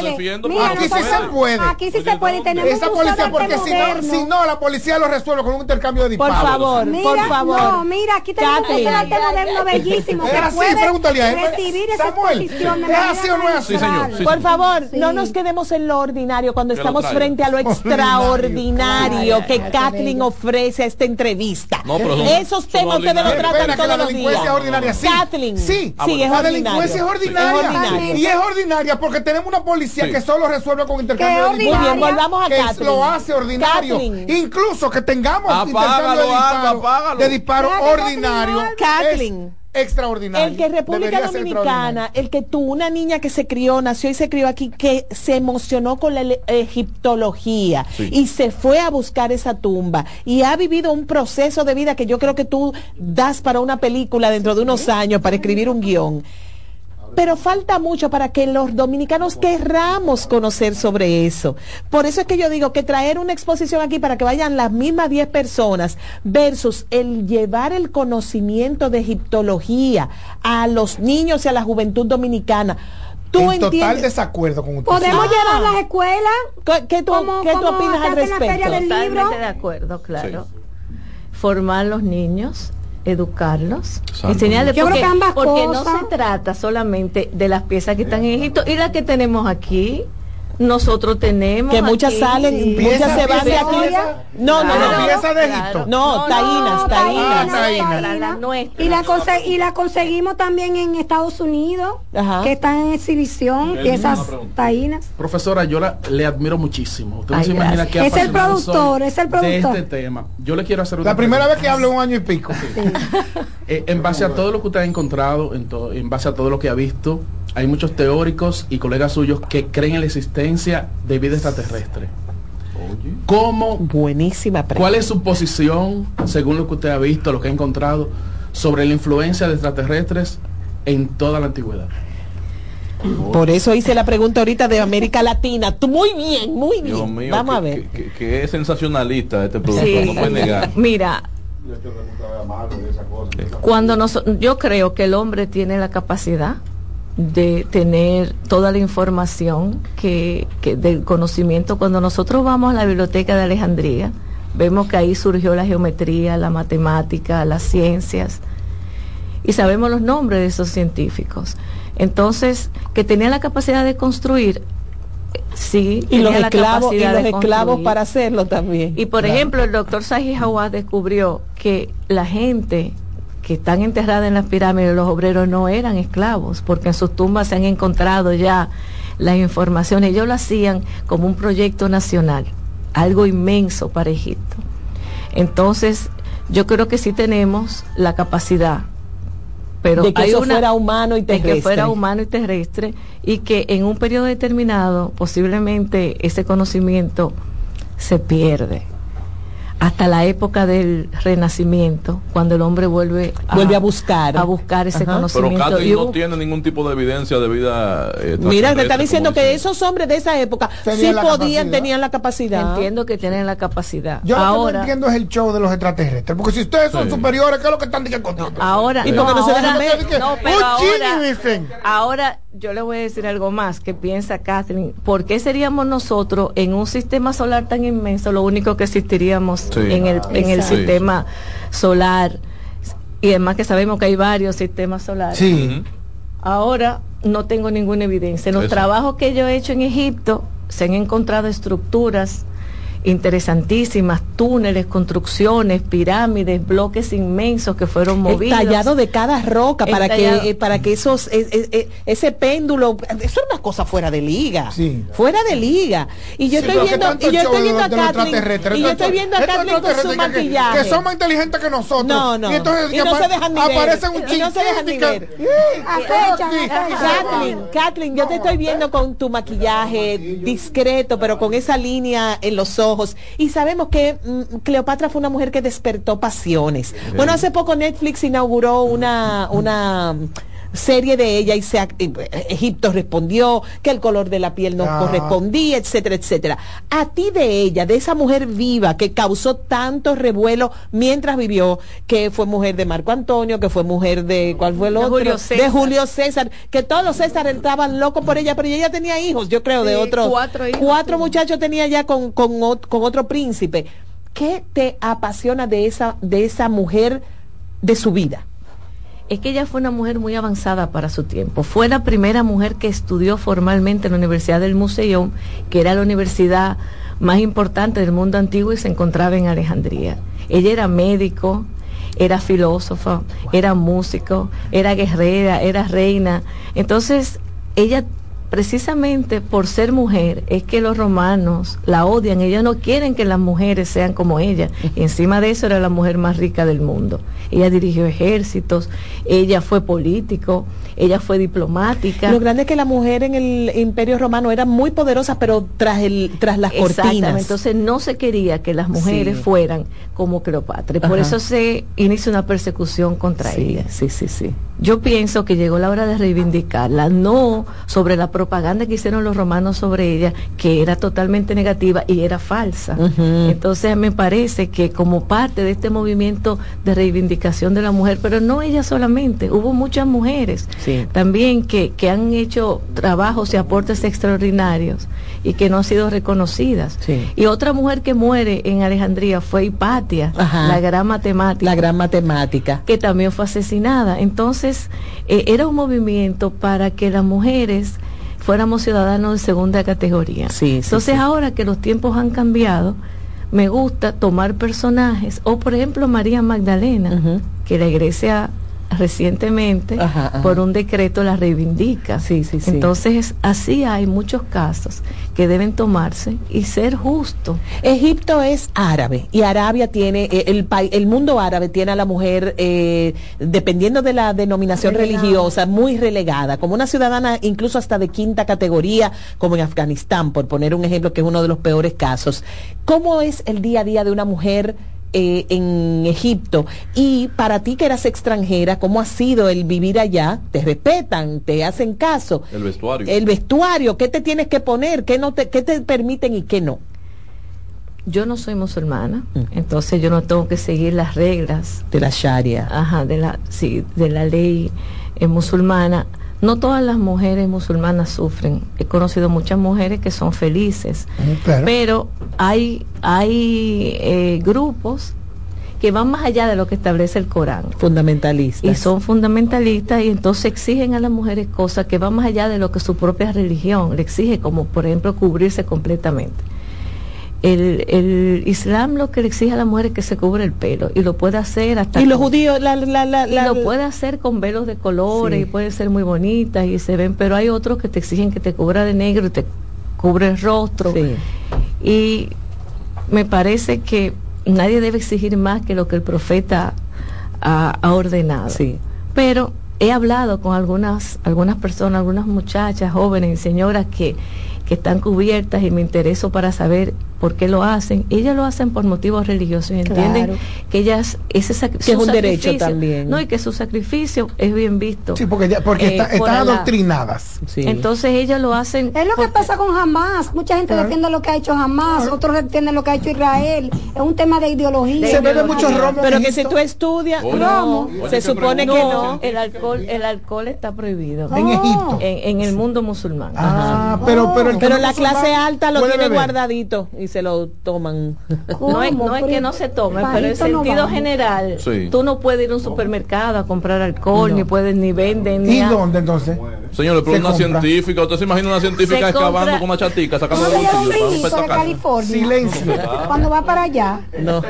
Aquí sí se puede. Aquí sí se puede y tenemos Esa policía, porque si no, si no, la policía lo resuelve con un intercambio de Por disparos. favor, Mira, por favor. no, mira, aquí tenemos un arte moderno bellísimo Es así, puede pregúntale a él. recibir esa Samuel, ¿es así o no es así? Sí, señor, sí, Por favor, Sí. no nos quedemos en lo ordinario cuando estamos frente a lo extraordinario Ordinario. que Kathleen ofrece a esta entrevista. No, pero son- Esos temas ustedes lo tratan todos los días. sí. Kathleen, Sí, Ah, sí, bueno. es la ordinario. delincuencia es ordinaria. Es ordinario. Y es ordinaria porque tenemos una policía Sí. que solo resuelve con intercambio de bien, volvamos a que lo hace ordinario. Incluso que tengamos Apágalo, intercambio de apágalo. de disparos Kathleen, ordinarios. Extraordinario. El que República Dominicana, el que tú, una niña que se crió, nació y se crió aquí, que se emocionó con la egiptología Sí. y se fue a buscar esa tumba y ha vivido un proceso de vida que yo creo que tú das para una película dentro de unos años, para escribir un guion. Pero falta mucho para que los dominicanos querramos conocer sobre eso. Por eso es que yo digo que traer una exposición aquí para que vayan las mismas 10 personas versus el llevar el conocimiento de egiptología a los niños y a la juventud dominicana. Tú en total desacuerdo con usted. Podemos Ah. llevar las escuelas. ¿Qué, qué tú, como- qué tú opinas al respecto? del libro. Totalmente de acuerdo, claro. Formar los niños, educarlos, enseñarles Yo creo porque, que ambas porque cosas. no se trata solamente de las piezas que están en Egipto y las que tenemos aquí. Nosotros tenemos Que muchas aquí- salen, Sí. muchas se van de aquí. No, no, no. pieza de Egipto. No, taínas, taínas. Ah, taínas. La, la nuestra. Y la, conse- y la conseguimos también en Estados Unidos, Ajá. que están en exhibición, piezas taínas. Profesora, yo la- le admiro muchísimo. Usted no Ay, se imagina qué Es el productor, es el productor. De este tema. Yo le quiero hacer una La primera vez pregunta. que hablo un año y pico. Eh, en base a todo lo que usted ha encontrado, en, en base a todo lo que ha visto, hay muchos teóricos y colegas suyos que creen en la existencia de vida extraterrestre. ¿Cómo, Buenísima pregunta. ¿Cuál es su posición, según lo que usted ha visto, lo que ha encontrado, sobre la influencia de extraterrestres en toda la antigüedad? Por eso hice la pregunta ahorita de América Latina. Tú muy bien, muy bien. Dios mío, Vamos que, a ver. Que es sensacionalista este producto, Sí. no puede negar. Mira, cuando nos, yo creo que el hombre tiene la capacidad de tener toda la información que, que del conocimiento. Cuando nosotros vamos a la biblioteca de Alejandría, vemos que ahí surgió la geometría, la matemática, las ciencias, y sabemos los nombres de esos científicos. Entonces, que tenían la capacidad de construir, sí, Y los esclavos, y los esclavos para hacerlo también. Y por Claro. ejemplo, el doctor Saji Hawass descubrió que la gente que están enterrada en las pirámides, los obreros no eran esclavos, porque en sus tumbas se han encontrado ya las informaciones. Ellos lo hacían como un proyecto nacional, algo inmenso para Egipto. Entonces, yo creo que sí tenemos la capacidad. Pero De que hay eso una- fuera humano y de que terrestre. fuera humano y terrestre y que en un periodo determinado posiblemente ese conocimiento se pierde hasta la época del renacimiento cuando el hombre vuelve Vuelve a buscar. a buscar ese Pero conocimiento Katy Y no tiene ningún tipo de evidencia de vida. eh, Mira, te está extraterrestre, diciendo que esos hombres de esa época Tenían sí podían, capacidad. tenían la capacidad. entiendo que tienen la capacidad Yo lo que no ahora entiendo es el show de los extraterrestres. Porque si ustedes son Sí. superiores, ¿qué es lo que están diciendo ahora ¿Y no, qué no se ahora- dejan ver? Dije, no, "Un pero ahora, chini", dicen. ahora yo le voy a decir algo más que piensa Catherine. ¿Por qué seríamos nosotros en un sistema solar tan inmenso lo único que existiríamos Sí. en el, en el sistema solar? Y además que sabemos que hay varios sistemas solares. Sí. Ahora no tengo ninguna evidencia. En los Eso. trabajos que yo he hecho en Egipto se han encontrado estructuras interesantísimas, túneles, construcciones, pirámides, bloques inmensos que fueron El movidos. tallado de cada roca para que eh, para que esos es- es- es- ese péndulo eso es una cosa fuera de liga Sí. fuera de liga y yo Sí, estoy pero ¿qué viendo y yo estoy viendo a Kathleen y yo estoy viendo a Kathleen con su extraterrestres que- maquillaje Que son más inteligentes que nosotros. No, no. Y, entonces, Y no se dejan ni ver. Aparecen un Y no se dejan ni ver. acechan. Kathleen, Kathleen, yo te estoy viendo con tu maquillaje discreto, pero con esa línea en los ojos. Y sabemos que mm, Cleopatra fue una mujer que despertó pasiones. Bueno, hace poco Netflix inauguró una, una serie de ella y se, eh, Egipto respondió que el color de la piel no Ah. correspondía, etcétera, etcétera. A ti de ella, de esa mujer viva que causó tanto revuelo mientras vivió, que fue mujer de Marco Antonio, que fue mujer de, ¿cuál fue el De otro? Julio de César. Julio César, que todos los César estaban locos por ella, pero ella tenía hijos, yo creo, de otros. cuatro hijos Cuatro muchachos tenía ya con, con, con otro príncipe. ¿Qué te apasiona de esa, de esa mujer de su vida? Es que ella fue una mujer muy avanzada para su tiempo. Fue la primera mujer que estudió formalmente en la Universidad del Museo, que era la universidad más importante del mundo antiguo y se encontraba en Alejandría. Ella era médico, era filósofa, era músico, era guerrera, era reina. Entonces, ella precisamente por ser mujer es que los romanos la odian, ellos no quieren que las mujeres sean como ella. Y encima de eso era la mujer más rica del mundo. Ella dirigió ejércitos, ella fue político, ella fue diplomática. Lo grande es que la mujer en el Imperio Romano era muy poderosa, pero tras el, tras las cortinas. entonces no se quería que las mujeres Sí. fueran como Cleopatra. Por eso se inicia una persecución contra Sí, ella. sí, sí, sí. Yo pienso que llegó la hora de reivindicarla, no sobre la propaganda que hicieron los romanos sobre ella, que era totalmente negativa y era falsa. Entonces me parece que como parte de este movimiento de reivindicación de la mujer, pero no ella solamente, hubo muchas mujeres Sí. también que, que han hecho trabajos y aportes extraordinarios y que no han sido reconocidas. Sí. Y otra mujer que muere en Alejandría fue Hipatia, Ajá. la gran matemática La gran matemática. que también fue asesinada. Entonces, eh, era un movimiento para que las mujeres fuéramos ciudadanos de segunda categoría. Sí, Entonces, ahora que los tiempos han cambiado, me gusta tomar personajes, o por ejemplo María Magdalena, que la iglesia recientemente Ajá, ajá. por un decreto la reivindica. Sí, sí, sí. Entonces, así hay muchos casos que deben tomarse y ser justo. Egipto es árabe y Arabia tiene, eh, el, el mundo árabe tiene a la mujer, eh, dependiendo de la denominación Relegada. religiosa, muy relegada, como una ciudadana incluso hasta de quinta categoría, como en Afganistán, por poner un ejemplo que es uno de los peores casos. ¿Cómo es el día a día de una mujer? Eh, en Egipto y para ti que eras extranjera, ¿cómo ha sido el vivir allá? ¿Te respetan? ¿Te hacen caso? El vestuario. El vestuario, ¿qué te tienes que poner? ¿Qué, no te, qué te permiten y qué no? Yo no soy musulmana, Mm. entonces yo no tengo que seguir las reglas De la Sharia. ajá, de la, sí, de la ley eh, musulmana, no todas las mujeres musulmanas sufren. He conocido muchas mujeres que son felices, claro. pero hay, hay eh, grupos que van más allá de lo que establece el Corán. Fundamentalistas. Y son fundamentalistas y entonces exigen a las mujeres cosas que van más allá de lo que su propia religión le exige, como por ejemplo cubrirse completamente. El, el Islam lo que le exige a la mujer es que se cubre el pelo y lo puede hacer hasta Y los con- judíos, la, la, la, y lo puede hacer con velos de colores Sí. y pueden ser muy bonitas y se ven, pero hay otros que te exigen que te cubra de negro y te cubre el rostro. Y me parece que nadie debe exigir más que lo que el profeta ha, ha ordenado. Pero he hablado con algunas, algunas personas, algunas muchachas, jóvenes y señoras que, que están cubiertas y me intereso para saber por qué lo hacen. Ellas lo hacen por motivos religiosos y entienden Claro. que ellas, ese sac- Que es un derecho sacrificio- también. No, y que su sacrificio es bien visto. Sí, porque, ya- porque Eh, está- por están adoctrinadas. Entonces ellas lo hacen. Es lo que pasa con Hamas. Mucha gente Claro. defiende lo que ha hecho Hamas, otros defienden lo que ha hecho Israel. Es un tema de ideología. Se bebe mucho ron, Pero que si tú estudias, Oye, no, se supone que no. El alcohol, el alcohol está prohibido. En Egipto. En, en el mundo musulmán. Ah, pero, pero, el que Pero la clase alta lo tiene guardadito y se lo toman. No es, no es que no se tome, pero en no sentido vamos. general, Sí. tú no puedes ir a un supermercado a comprar alcohol, ni puedes ni venden. Ni ¿Y a- dónde entonces? Señores, pero Se una compra. científica, ¿usted se imagina una científica Se excavando compra- con una chatica, sacando No un bolsillo para? California. Silencio. Cuando va para allá. No.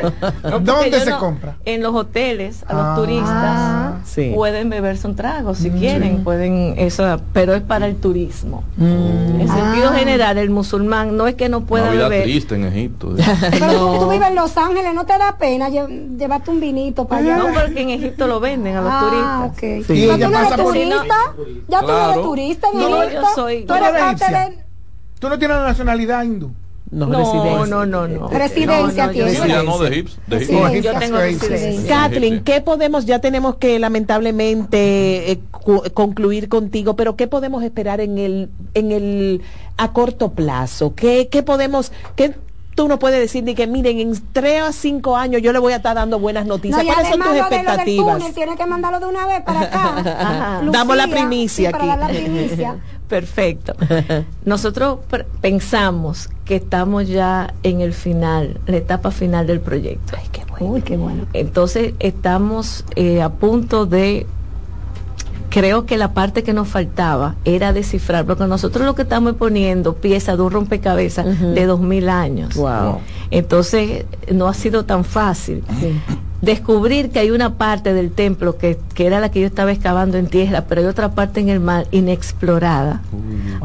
¿Dónde se no- compra? En los hoteles, a los Ah. turistas Sí. pueden beberse un trago si Mm, quieren, sí. pueden eso, pero es para el turismo. Mm. En sentido Ah. general, el musulmán no es que no pueda Una vida beber. triste en Egipto. Pero tú, tú vives en Los Ángeles, ¿no te da pena lle- llevarte un vinito para allá? No, porque en Egipto lo venden a los Ah, turistas. ok. Sí. ¿Pero Y tú no eres turista? ¿Ya tú no Claro. eres turista en No, Egipto? yo soy- ¿Tú eres parte de Tú no tienes la nacionalidad hindú. No, No, residencia. no, no, no. Residencia No, no, yo tiene. Sí, ya no de Egipto. De Egipto. Residencia. Yo tengo residencia. Kathleen, ¿qué podemos, ya tenemos que lamentablemente eh, cu- concluir contigo, pero qué podemos esperar en el, en el, a corto plazo? ¿Qué, qué podemos, qué tú no puedes decir ni que miren, en tres a cinco años yo le voy a estar dando buenas noticias? No, ¿Cuáles son tus de expectativas? túnel, tienes que mandarlo de una vez para acá. Lucía, Damos la sí, primicia para dar la aquí. primicia. Perfecto. Nosotros pensamos que estamos ya en el final, la etapa final del proyecto. Ay, qué bueno. Uy, qué bueno. Entonces estamos eh, a punto de, creo que la parte que nos faltaba era descifrar, porque nosotros lo que estamos es poniendo piezas de un rompecabezas de dos mil años. Wow. Entonces no ha sido tan fácil. Descubrir que hay una parte del templo que, que era la que yo estaba excavando en tierra, pero hay otra parte en el mar inexplorada.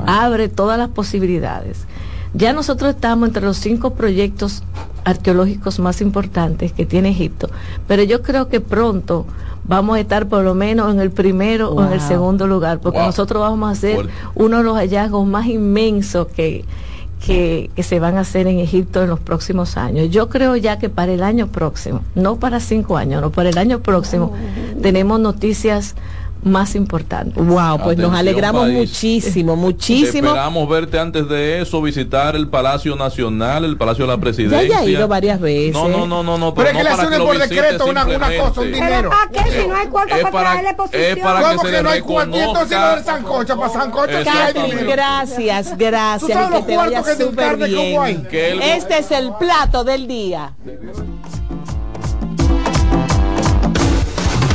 Abre todas las posibilidades. Ya nosotros estamos entre los cinco proyectos arqueológicos más importantes que tiene Egipto, pero yo creo que pronto vamos a estar por lo menos en el primero o en el segundo lugar, porque Wow. nosotros vamos a hacer uno de los hallazgos más inmensos que, que, que se van a hacer en Egipto en los próximos años. Yo creo ya que para el año próximo, no para cinco años, no, para el año próximo, tenemos noticias más importantes. Wow, pues nos alegramos país. muchísimo, muchísimo. Esperamos verte antes de eso, visitar el Palacio Nacional, el Palacio de la Ya Presidencia. haya ido varias veces. No, no, no, no, no. Pero es no que le hacen por decreto una, una cosa, un dinero. ¿Para qué? Si no hay cuarto Es para es para que ¿Cómo se que le no hay cuarto? Entonces sancocho, para sancocho sí hay Exactamente. Kathleen, dinero. gracias, ¿Tú gracias. sabes y que los te vaya cuartos que te súper encarne como hay? bien. Que Este es el plato del día.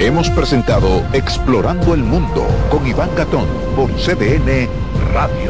Hemos presentado Explorando el Mundo con Iván Gatón por CDN Radio.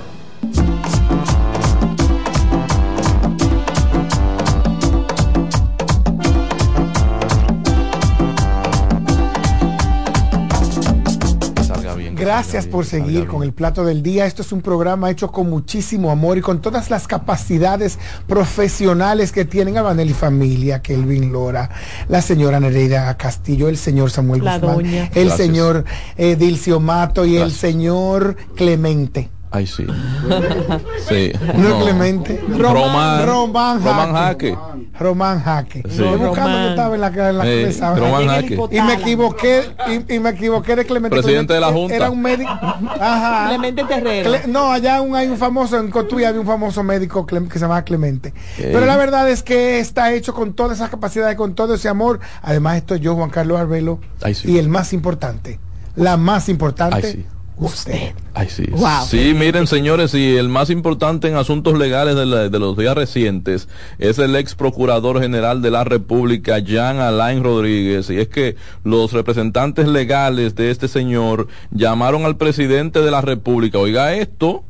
Gracias por seguir con el plato del día. Esto es un programa hecho con muchísimo amor y con todas las capacidades profesionales que tienen Abanel y familia, Kelvin Lora, la señora Nereida Castillo, el señor Samuel La Guzmán, doña. el Gracias. señor eh, Dilcio Mato y el señor Clemente. Ay, sí. Sí. No, es Clemente. Román. Román Román Jaque. Román Jaque. Sí. Estoy buscando Román. que estaba en la, en la Eh, cabeza. Román Jaque. Y me equivoqué, y, y me equivoqué de Clemente. Presidente de la Junta. Era un médico. Ajá. Clemente Terrero. Cle- no, allá un- hay un famoso, en Cotuí había un famoso médico Clem- que se llamaba Clemente. Eh. Pero la verdad es que está hecho con todas esas capacidades, con todo ese amor. Además, estoy yo, Juan Carlos Arbelo. Ay, sí. Y el más importante, la más importante, Ay, sí. Usted. Ay, sí. Wow. Sí, miren, señores, y el más importante en asuntos legales de, la- de los días recientes es el ex procurador general de la República, Jean Alain Rodríguez. Y es que los representantes legales de este señor llamaron al presidente de la República. Oiga esto,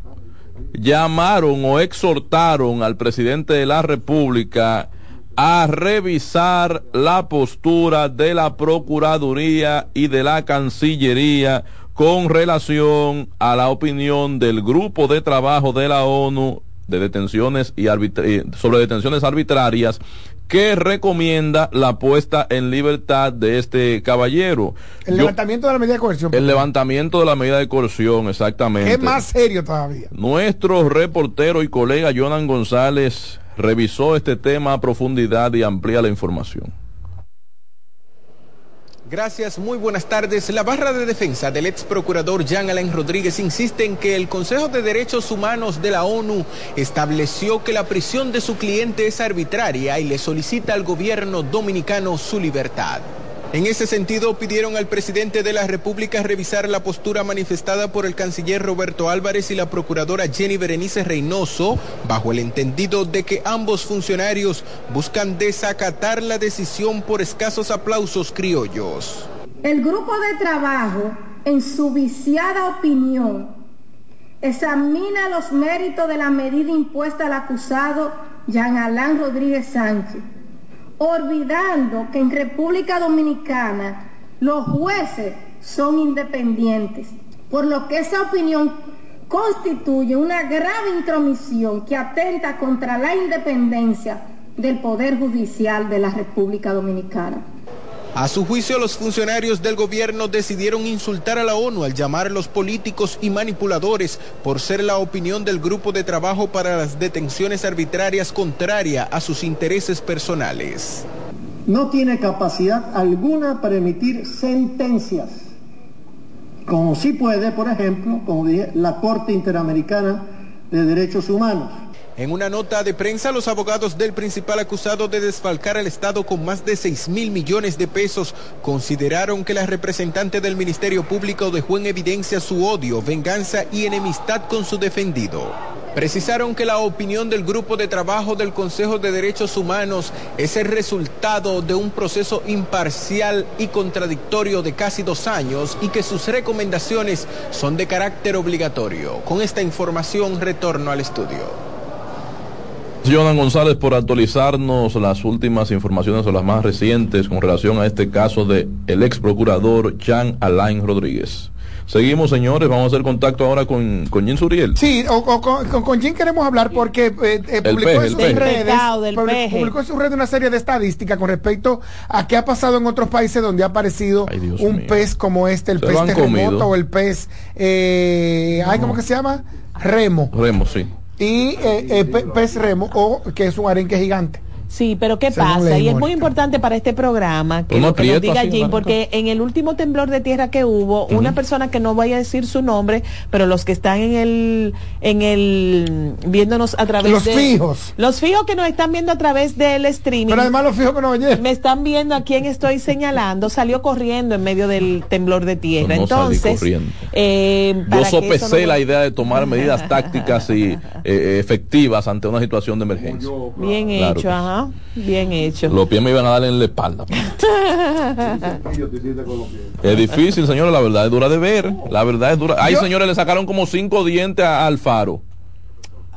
llamaron o exhortaron al presidente de la República a revisar la postura de la Procuraduría y de la Cancillería con relación a la opinión del grupo de trabajo de la ONU de detenciones y eh, sobre detenciones arbitrarias que recomienda la puesta en libertad de este caballero. El Yo- levantamiento de la medida de coerción. el levantamiento de la medida de coerción, exactamente. Es más serio todavía. Nuestro reportero y colega Jonan González revisó este tema a profundidad y amplía la información. Gracias, muy buenas tardes. La barra de defensa del ex procurador Jean Alain Rodríguez insiste en que el Consejo de Derechos Humanos de la ONU estableció que la prisión de su cliente es arbitraria y le solicita al gobierno dominicano su libertad. En ese sentido, pidieron al presidente de la República revisar la postura manifestada por el canciller Roberto Álvarez y la procuradora Jenny Berenice Reynoso, bajo el entendido de que ambos funcionarios buscan desacatar la decisión por escasos aplausos criollos. El grupo de trabajo, en su viciada opinión, examina los méritos de la medida impuesta al acusado Jean Alain Rodríguez Sánchez, olvidando que en República Dominicana los jueces son independientes, por lo que esa opinión constituye una grave intromisión que atenta contra la independencia del Poder Judicial de la República Dominicana. A su juicio, los funcionarios del gobierno decidieron insultar a la ONU al llamar a los políticos y manipuladores por ser la opinión del grupo de trabajo para las detenciones arbitrarias contraria a sus intereses personales. no tiene capacidad alguna para emitir sentencias, como sí puede, por ejemplo, como dije, la Corte Interamericana de Derechos Humanos. En una nota de prensa, los abogados del principal acusado de desfalcar al Estado con más de 6 mil millones de pesos consideraron que la representante del Ministerio Público dejó en evidencia su odio, venganza y enemistad con su defendido. Precisaron que la opinión del grupo de trabajo del Consejo de Derechos Humanos es el resultado de un proceso imparcial y contradictorio de casi dos años y que sus recomendaciones son de carácter obligatorio. Con esta información retorno al estudio. Jonan González por actualizarnos las últimas informaciones o las más recientes con relación a este caso de el ex procurador Jean Alain Rodríguez. Seguimos, señores, vamos a hacer contacto ahora con, con Jim Suriel. Sí, o, o con, con, Jim queremos hablar porque eh, eh, publicó peje, en sus peje. redes, publicó en sus redes una serie de estadísticas con respecto a qué ha pasado en otros países donde ha aparecido un pez como este, el Se pez terremoto comido. o el pez, eh, ay, ¿cómo que se llama? Remo. Remo, sí. Y eh, eh, pe- pez remo, o que es un arenque gigante. Sí, pero ¿qué Según pasa? Y es muy importante para este programa que, lo que diga Jim, porque en el último temblor de tierra que hubo, una persona que no voy a decir su nombre, pero los que están en el, en el, viéndonos a través Los de... fijos. Los fijos que nos están viendo a través del streaming. Pero además los fijos que nos oyen. Me están viendo a quién estoy señalando, salió corriendo en medio del temblor de tierra. No Entonces, corriendo. eh, Yo sopesé no- la idea de tomar medidas tácticas y eh, efectivas ante una situación de emergencia. Bien Claro hecho, ajá, bien hecho. Los pies me iban a dar en la espalda. Es difícil, señores, la verdad es dura de ver. La verdad es dura. Ay, Yo- señores, le sacaron como cinco dientes a- al faro.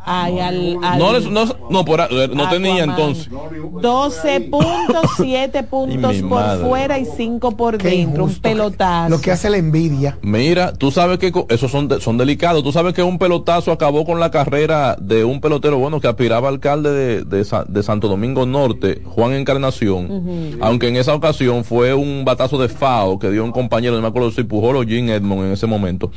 Ay, al, al- No, les- no, no, por, no tenía entonces. 12 puntos, 7 puntos mi por madre. fuera y 5 por Qué dentro. Un pelotazo. Lo que hace la envidia. Mira, tú sabes que esos son, de- son delicados. Tú sabes que un pelotazo acabó con la carrera de un pelotero bueno que aspiraba a alcalde de, de Santo Domingo Norte, Juan Encarnación. Aunque en esa ocasión fue un batazo de FAO que dio un compañero, no me acuerdo si Pujol o Jim Edmond en ese momento.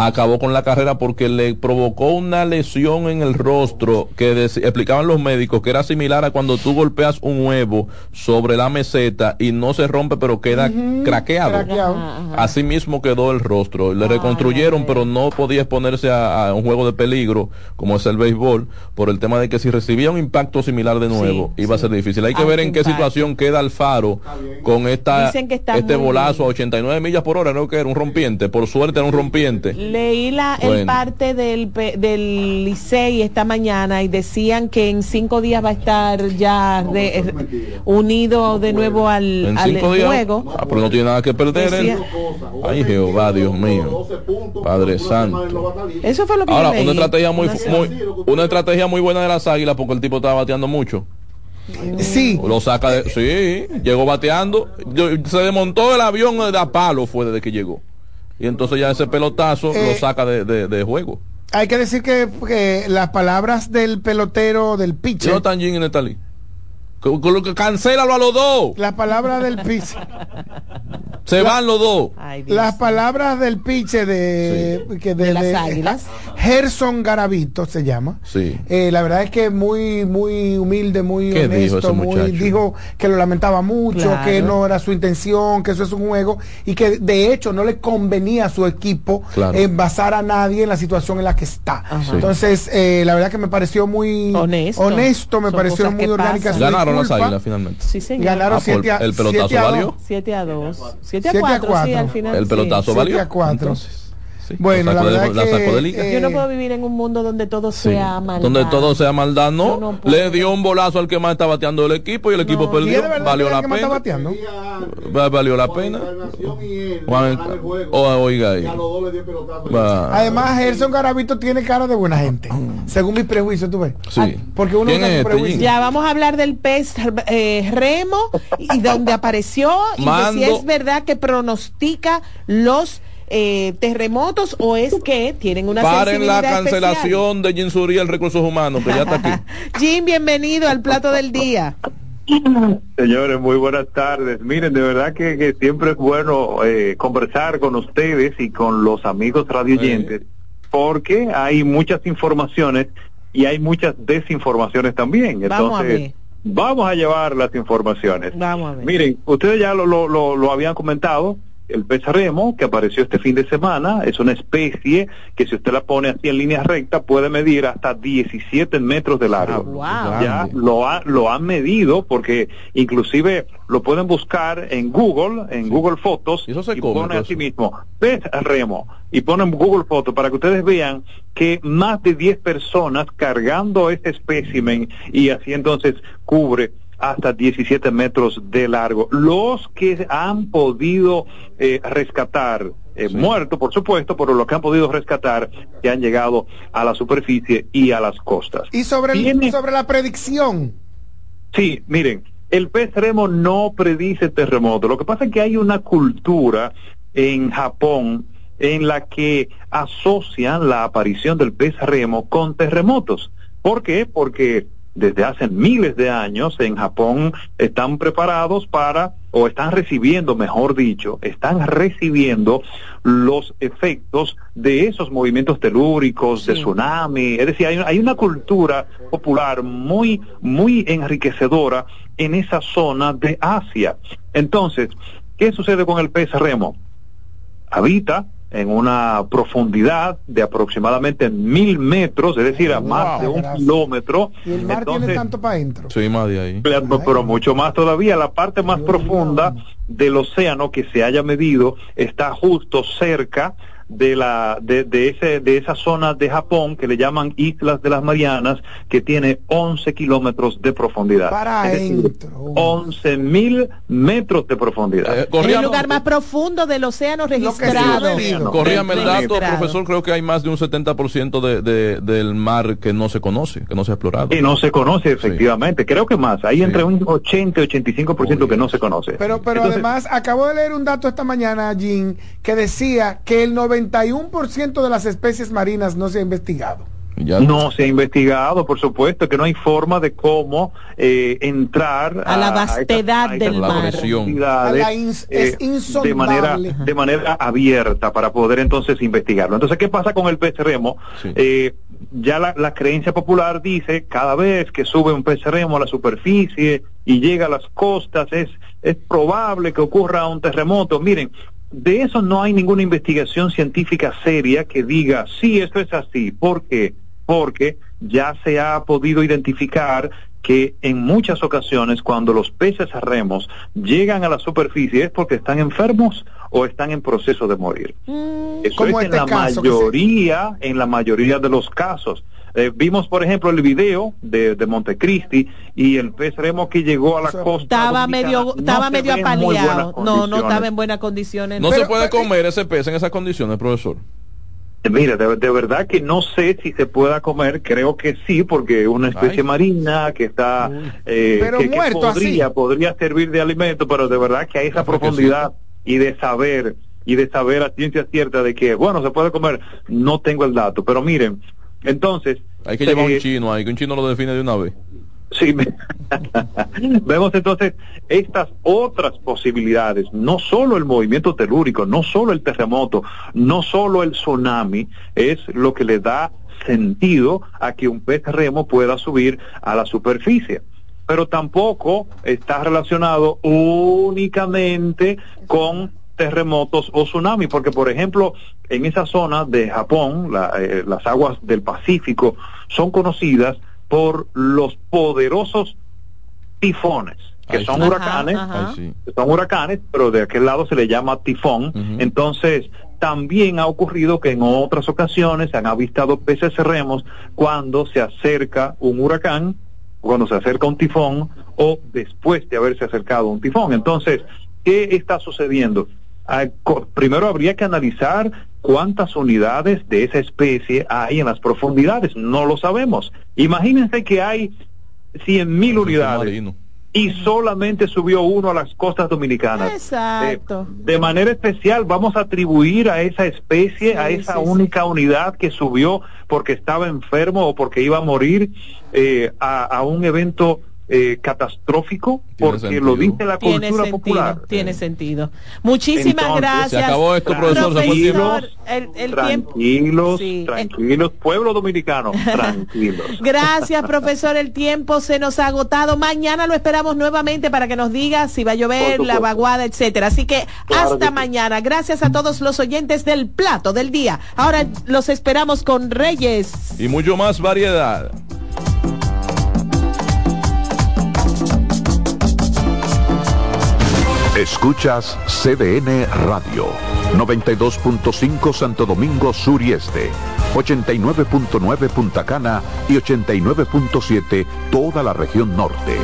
Acabó con la carrera porque le provocó una lesión en el rostro que explicaban los médicos que era similar a cuando tú golpeas un huevo sobre la meseta y no se rompe pero queda craqueado. Craqueado. Así mismo quedó el rostro. Le reconstruyeron, pero no podía exponerse a, a un juego de peligro, como es el béisbol, por el tema de que si recibía un impacto similar de nuevo, iba a ser difícil. Hay que Alto ver en qué impacto. situación queda Alfaro con esta, este bolazo a 89 millas por hora, creo que era un rompiente. Por suerte era un rompiente. Leí la el parte del, pe- del Licey esta mañana y decían que en cinco días va a estar ya eh, unido de nuevo al, En al cinco días. juego. Ah, pero no tiene nada que perder. él. Decía- Ay, Jehová, Dios mío. Padre Santo. Eso fue lo que Ahora, yo leí. una estrategia muy, Una- muy- una estrategia muy buena de las águilas porque el tipo estaba bateando mucho. Sí. Lo saca de. Sí, llegó bateando. Yo- Se desmontó el avión de a palo fue desde que llegó. Y entonces ya ese pelotazo Eh, lo saca de, de- de juego. Hay que decir que, que las palabras del pelotero del pitcher. Que Cancélalo a los dos. Las palabras del pitcher. Se van los dos. Las palabras del pitcher de, que de, De las de- Águilas. Gerson Garavito se llama. Sí. Eh, la verdad es que muy muy humilde, muy ¿Qué dijo honesto, ese muy dijo que lo lamentaba mucho, Claro. que no era su intención, que eso es un juego y que de hecho no le convenía a su equipo Claro. envasar a nadie en la situación en la que está. Sí. Entonces, eh, la verdad que me pareció muy Honesto. honesto, me Son pareció muy orgánica. su las águilas finalmente. Sí, señor. Ganaron ah, El pelotazo valió. 7 a 2. 7 a 4, al. El pelotazo valió. a sí, Bueno, la la que, sacó de liga. eh, Yo no puedo vivir en un mundo donde todo Sí. sea maldad. Donde todo sea maldad, no. Le dio un bolazo al que más está bateando el equipo y el equipo ¿Y es perdió. Valió la pena. Va- Valió la pena. Juan- o- oiga ahí. Además, Gerson Garavito tiene cara de buena gente, según mis prejuicios, tú ves. Sí. Porque uno ¿Quién usa es sus este, prejuicios. Ya vamos a hablar del pez eh, remo y donde apareció y si es verdad que pronostica los eh, terremotos o es que tienen una Paren la sensibilidad especial. cancelación de Jim Suriel Recursos Humanos, que ya está aquí. Jim, bienvenido al plato del día. Señores, muy buenas tardes. Miren, de verdad que, que siempre es bueno eh, conversar con ustedes y con los amigos radioyentes, porque hay muchas informaciones y hay muchas desinformaciones también. Vamos a Entonces, ver. vamos a llevar las informaciones. Vamos a ver. Miren, ustedes ya lo, lo, lo, lo habían comentado. El pez remo que apareció este fin de semana es una especie que si usted la pone así en línea recta puede medir hasta 17 metros de largo. Wow. Ya lo, ha- lo han medido porque inclusive lo pueden buscar en Google, en Google Fotos Y eso se y come, pone todo así mismo pez remo y ponen Google Fotos para que ustedes vean que más de 10 personas cargando este espécimen y así entonces cubre hasta 17 metros de largo. Los que han podido eh, rescatar, eh, muerto por supuesto, pero los que han podido rescatar, que han llegado a la superficie y a las costas. Y sobre, el- sobre la predicción. Sí, miren, el pez remo no predice terremotos. Lo que pasa es que hay una cultura en Japón en la que asocian la aparición del pez remo con terremotos. ¿Por qué? Porque desde hace miles de años en Japón están preparados para, o están recibiendo, mejor dicho, están recibiendo los efectos de esos movimientos telúricos, de tsunami. Es decir, hay, hay una cultura popular muy, muy enriquecedora en esa zona de Asia. Entonces, ¿qué sucede con el pez remo? Habita en una profundidad de aproximadamente mil metros, es decir, a más de un gracias. kilómetro. Y el mar tiene Entonces, tanto para adentro. Sí, más de ahí. pero, pero mucho más todavía, la parte más profunda del océano que se haya medido está justo cerca de la de, de ese de esa zona de Japón que le llaman Islas de las Marianas que tiene 11 kilómetros de profundidad. Para Es decir, adentro. 11 mil metros de profundidad. Es el lugar más profundo del océano registrado. Corríame el dato, profesor, creo que hay más de un 70% de, de, del mar que no se conoce, que no se ha explorado. Y no se conoce efectivamente, creo que más, hay entre un 80 y 85% que no se conoce. Pero, pero Entonces, además, acabo de leer un dato esta mañana, Jim, que decía que el 91% de las especies marinas no se ha investigado. No se ha investigado, por supuesto, que no hay forma de cómo eh, entrar A la vastedad a del mar. A la ins- eh, es de manera de manera abierta para poder entonces investigarlo. Entonces, ¿qué pasa con el pez remo? Eh, ya la, la creencia popular dice cada vez que sube un pez remo a la superficie y llega a las costas es es probable que ocurra un terremoto. Miren, de eso no hay ninguna investigación científica seria que diga, sí, esto es así. ¿Por qué? Porque ya se ha podido identificar que en muchas ocasiones cuando los peces remos llegan a la superficie es porque están enfermos o están en proceso de morir. Mm. Eso es este en la caso que se- mayoría, en la mayoría de los casos. Eh, vimos, por ejemplo, el video de, de Montecristi y el pez remo que llegó a la costa. Estaba medio, no estaba medio apaleado. No, no estaba en buenas condiciones. No se puede comer ese pez en esas condiciones, profesor. Mira, de, de verdad que no sé si se pueda comer, creo que sí, porque es una especie Ay. marina que está, eh, Pero que, podría, podría servir de alimento, pero de verdad que hay esa profundidad y de saber, y de saber a ciencia cierta de que, bueno, se puede comer, no tengo el dato, pero miren, entonces... Hay que llevar eh, un chino ahí, que un chino lo define de una vez. Sí, vemos entonces estas otras posibilidades, no solo el movimiento telúrico, no solo el terremoto, no solo el tsunami, es lo que le da sentido a que un pez remo pueda subir a la superficie. Pero tampoco está relacionado únicamente con terremotos o tsunami, porque por ejemplo en esa zona de Japón, la- eh, las aguas del Pacífico son conocidas por los poderosos tifones, que Ay, son huracanes, son huracanes, pero de aquel lado se le llama tifón. Entonces, también ha ocurrido que en otras ocasiones se han avistado peces remos cuando se acerca un huracán, cuando se acerca un tifón o después de haberse acercado un tifón. Entonces, ¿qué está sucediendo? Ah, co- primero habría que analizar cuántas unidades de esa especie hay en las profundidades. No lo sabemos. Imagínense que hay 100 mil unidades y solamente subió uno a las costas dominicanas. Exacto. De manera especial vamos a atribuir a esa especie, a esa sí, sí. única unidad que subió porque estaba enfermo o porque iba a morir eh, a, a un evento eh, catastrófico, porque sentido. lo dice la Tiene cultura sentido, popular. tiene sentido. Muchísimas Entonces, gracias. Se acabó esto, profesor, se fue el. Profesor, el. Tranquilos, Sí, el- tranquilos, pueblo dominicano, tranquilos. Gracias, profesor. El tiempo se nos ha agotado. Mañana lo esperamos nuevamente para que nos diga si va a llover, la vaguada, etcétera. Así que Claro hasta que sí. mañana. Gracias a todos los oyentes del plato del día. Ahora los esperamos con Reyes. Y mucho más variedad. Escuchas CDN Radio, 92.5 Santo Domingo Sur y Este, 89.9 Punta Cana y 89.7 toda la región norte.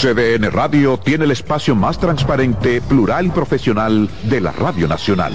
CDN Radio tiene el espacio más transparente, plural y profesional de la Radio Nacional.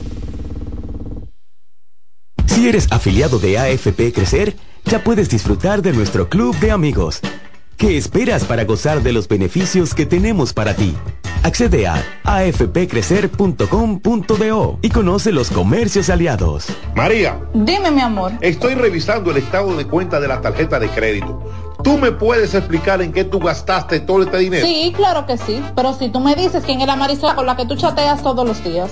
Si eres afiliado de AFP Crecer, ya puedes disfrutar de nuestro club de amigos. ¿Qué esperas para gozar de los beneficios que tenemos para ti? Accede a afpcrecer.com.do y conoce los comercios aliados. María, Dime, mi amor. estoy revisando el estado de cuenta de la tarjeta de crédito. ¿Tú me puedes explicar en qué tú gastaste todo este dinero? Sí, claro que sí. Pero si tú me dices quién es la Marisol con la que tú chateas todos los días.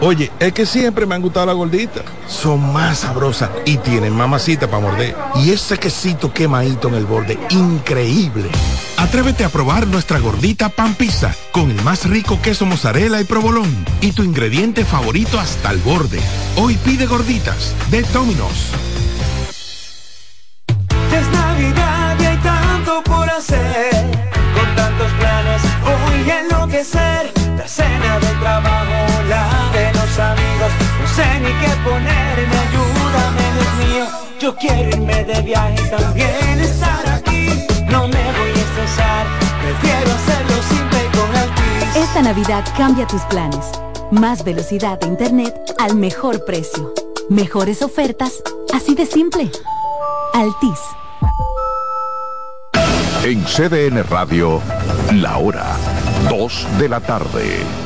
Oye, es que siempre me han gustado las gorditas. Son más sabrosas y tienen mamacita para morder. Y ese quesito quemadito en el borde, increíble. Atrévete a probar nuestra gordita pan pizza con el más rico queso mozzarella y provolón y tu ingrediente favorito hasta el borde. Hoy pide gorditas de Domino's. Con tantos planes enloquecer. La cena del trabajo, sé ni qué ponerme, ayúdame, Dios mío. Yo quiero irme de viaje y también estar aquí. No me voy a estresar, prefiero hacerlo simple y con Altis. Esta Navidad cambia tus planes. Más velocidad de internet al mejor precio. Mejores ofertas, así de simple. Altis. En CDN Radio, la hora 2 de la tarde.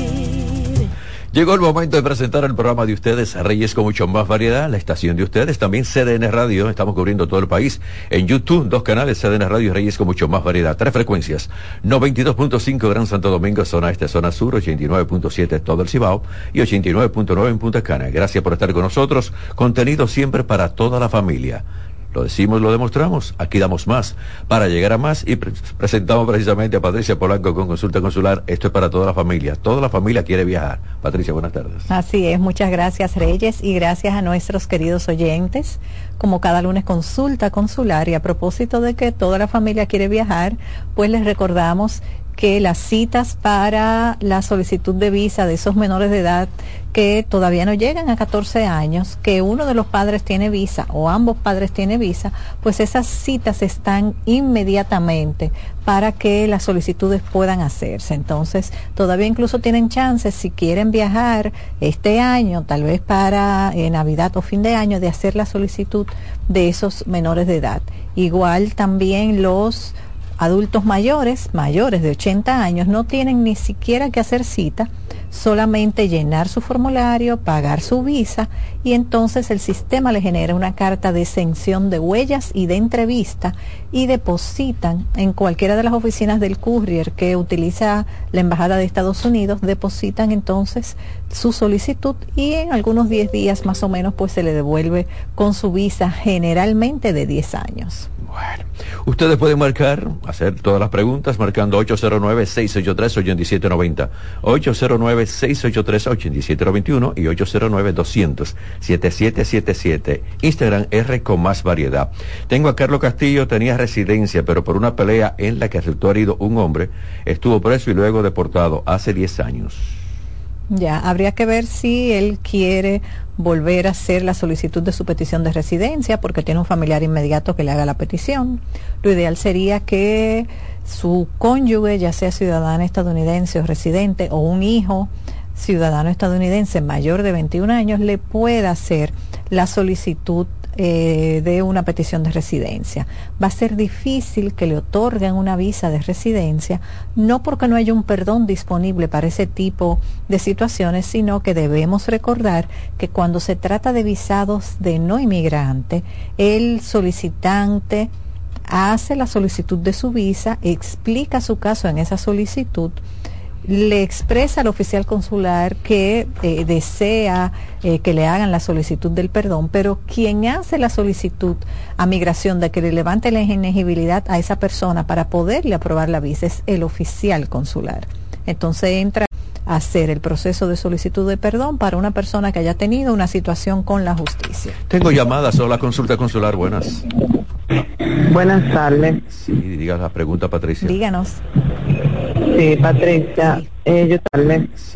Llegó el momento de presentar el programa de ustedes, Reyes con mucho más variedad, la estación de ustedes, también CDN Radio, estamos cubriendo todo el país. En YouTube, dos canales, CDN Radio y Reyes con mucho más variedad, tres frecuencias. 92.5 Gran Santo Domingo, zona este, zona sur, 89.7 todo el Cibao y 89.9 en Punta Cana. Gracias por estar con nosotros. Contenido siempre para toda la familia. Lo decimos, lo demostramos. Aquí damos más para llegar a más y pre presentamos precisamente a Patricia Polanco con consulta consular. Esto es para toda la familia. Toda la familia quiere viajar. Patricia, buenas tardes. Así es. Muchas gracias, Reyes, y gracias a nuestros queridos oyentes. Como cada lunes, consulta consular. Y a propósito de que toda la familia quiere viajar, pues les recordamos que las citas para la solicitud de visa de esos menores de edad que todavía no llegan a 14 años, que uno de los padres tiene visa o ambos padres tiene visa, pues esas citas están inmediatamente para que las solicitudes puedan hacerse. Entonces, todavía incluso tienen chances, si quieren viajar este año, tal vez para eh, Navidad o fin de año, de hacer la solicitud de esos menores de edad. Igual también los adultos mayores, mayores de 80 años, no tienen ni siquiera que hacer cita, solamente llenar su formulario, pagar su visa y entonces el sistema le genera una carta de exención de huellas y de entrevista y depositan en cualquiera de las oficinas del courier que utiliza la Embajada de Estados Unidos, depositan entonces su solicitud y en algunos 10 días más o menos pues se le devuelve con su visa generalmente de 10 años. Bueno, ustedes pueden marcar, hacer todas las preguntas marcando 809-683-8790, 809-683-8791 y 809-200-7777. Instagram R con más variedad. Tengo a Carlos Castillo, tenía residencia, pero por una pelea en la que resultó herido un hombre, estuvo preso y luego deportado hace 10 años. Ya, habría que ver si él quiere volver a hacer la solicitud de su petición de residencia porque tiene un familiar inmediato que le haga la petición. Lo ideal sería que su cónyuge, ya sea ciudadano estadounidense o residente, o un hijo ciudadano estadounidense mayor de 21 años, le pueda hacer la solicitud eh, de una petición de residencia. Va a ser difícil que le otorguen una visa de residencia, no porque no haya un perdón disponible para ese tipo de situaciones, sino que debemos recordar que cuando se trata de visados de no inmigrante, el solicitante hace la solicitud de su visa, explica su caso en esa solicitud, le expresa al oficial consular que eh, desea eh, que le hagan la solicitud del perdón, pero quien hace la solicitud a migración de que le levante la inegibilidad a esa persona para poderle aprobar la visa es el oficial consular. Entonces entra hacer el proceso de solicitud de perdón para una persona que haya tenido una situación con la justicia. Tengo llamadas o la consulta consular, buenas. Buenas tardes. Sí, diga la pregunta, Patricia. Díganos. Sí, Patricia, eh, yo tarde.